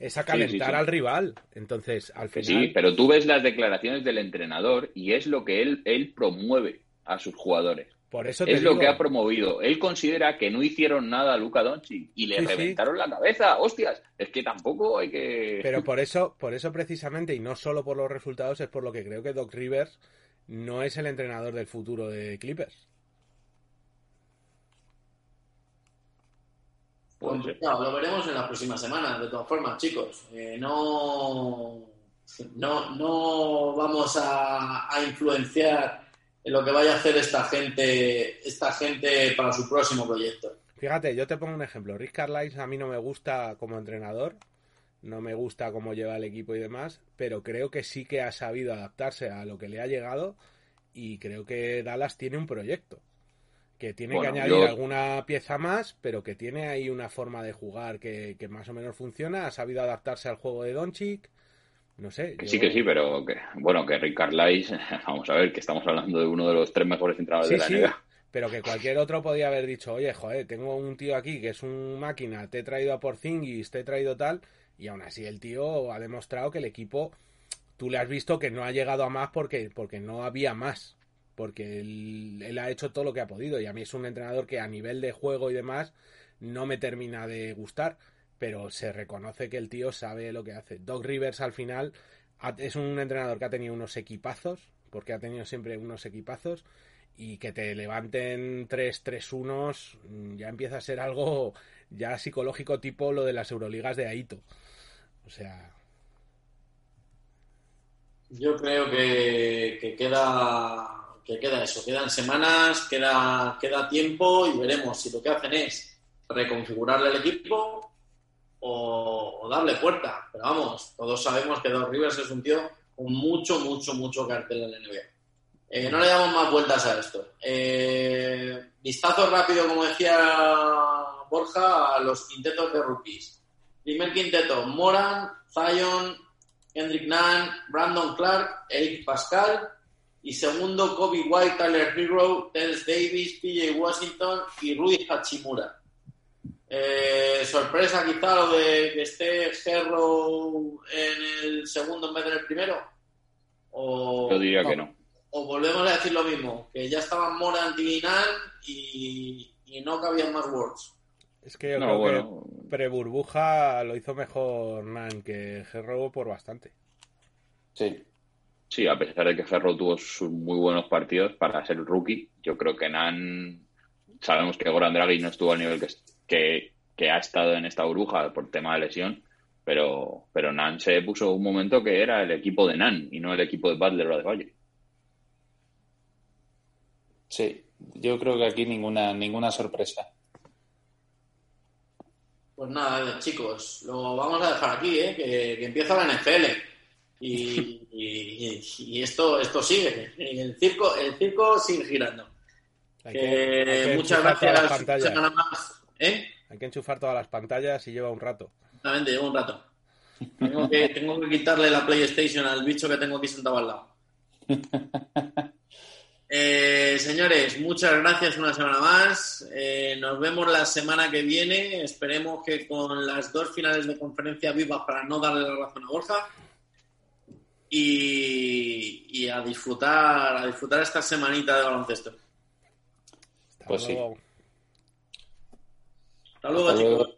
S2: es a calentar al rival. Entonces, al final.
S3: Sí, pero tú ves las declaraciones del entrenador y es lo que él, él promueve a sus jugadores.
S2: Por eso
S3: es lo que ha promovido. Él considera que no hicieron nada a Luca Doncic y le reventaron la cabeza. Hostias, es que tampoco hay que.
S2: Pero por eso, por eso precisamente y no solo por los resultados es por lo que creo que Doc Rivers no es el entrenador del futuro de Clippers.
S1: Pues, lo veremos en las próximas semanas, de todas formas, chicos. Eh, no, no, no vamos a, influenciar en lo que vaya a hacer esta gente, esta gente para su próximo proyecto.
S2: Fíjate, yo te pongo un ejemplo. Rick Carlisle a mí no me gusta como entrenador, no me gusta cómo lleva el equipo y demás, pero creo que sí que ha sabido adaptarse a lo que le ha llegado y creo que Dallas tiene un proyecto que tiene que añadir alguna pieza más, pero que tiene ahí una forma de jugar que, más o menos funciona, ha sabido adaptarse al juego de Doncic, no sé.
S3: Sí, que sí, pero que, bueno, que Rick Carlisle, vamos a ver, que estamos hablando de uno de los tres mejores entrenadores de la liga.
S2: Pero que cualquier otro podía haber dicho, oye, joder, tengo un tío aquí que es un máquina, te he traído a Porzingis, te he traído tal, y aún así el tío ha demostrado que el equipo, tú le has visto que no ha llegado a más porque, porque no había más porque él, ha hecho todo lo que ha podido y a mí es un entrenador que a nivel de juego y demás no me termina de gustar, pero se reconoce que el tío sabe lo que hace. Doc Rivers al final es un entrenador que ha tenido unos equipazos, porque ha tenido siempre unos equipazos y que te levanten 3-3-1 mm, ya empieza a ser algo ya psicológico tipo lo de las Euroligas de Aito. O sea,
S1: yo creo que, que queda que queda eso, quedan semanas, queda, queda tiempo y veremos si lo que hacen es reconfigurarle el equipo o, darle puerta. Pero vamos, todos sabemos que Doc Rivers es un tío con mucho, mucho, mucho cartel en la NBA. Eh, no le damos más vueltas a esto. Eh, vistazo rápido, como decía Borja, a los quintetos de rookies. Primer quinteto, Moran, Zion, Hendrik Nunn, Brandon Clark, Eric Pascal, y segundo, Kobe White, Tyler Hero, Terence Davis, PJ Washington y Rui Hachimura. Eh, sorpresa quizá lo de que esté Herro en el segundo en vez del primero. O,
S3: Yo diría que no.
S1: O volvemos a decir lo mismo, que ya estaban Mora y y, y no cabían más words.
S2: Es que yo creo que pre-burbuja lo hizo mejor Nan que Herro por bastante.
S3: Sí. Sí, a pesar de que Ferro tuvo sus muy buenos partidos para ser rookie, yo creo que Nan, sabemos que Goran Draghi no estuvo al nivel que, que, ha estado en esta burbuja por tema de lesión, pero, pero Nan se puso un momento que era el equipo de Nan y no el equipo de Butler o de Valle.
S4: Sí, yo creo que aquí ninguna, ninguna sorpresa.
S1: Pues nada, chicos, lo vamos a dejar aquí, ¿eh? que, que empieza la NFL. Y, esto, esto sigue. El circo, el circo sigue girando. muchas gracias.
S2: más. ¿eh? Hay que enchufar todas las pantallas y lleva un rato.
S1: Exactamente, lleva un rato. Tengo que, tengo que quitarle la PlayStation al bicho que tengo aquí sentado al lado. Eh, señores, muchas gracias una semana más. Eh, nos vemos la semana que viene. Esperemos que con las dos finales de conferencia vivas para no darle la razón a Borja y, a disfrutar a disfrutar esta semanita de baloncesto.
S4: Pues sí.
S1: Hasta luego, chicos.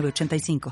S5: 85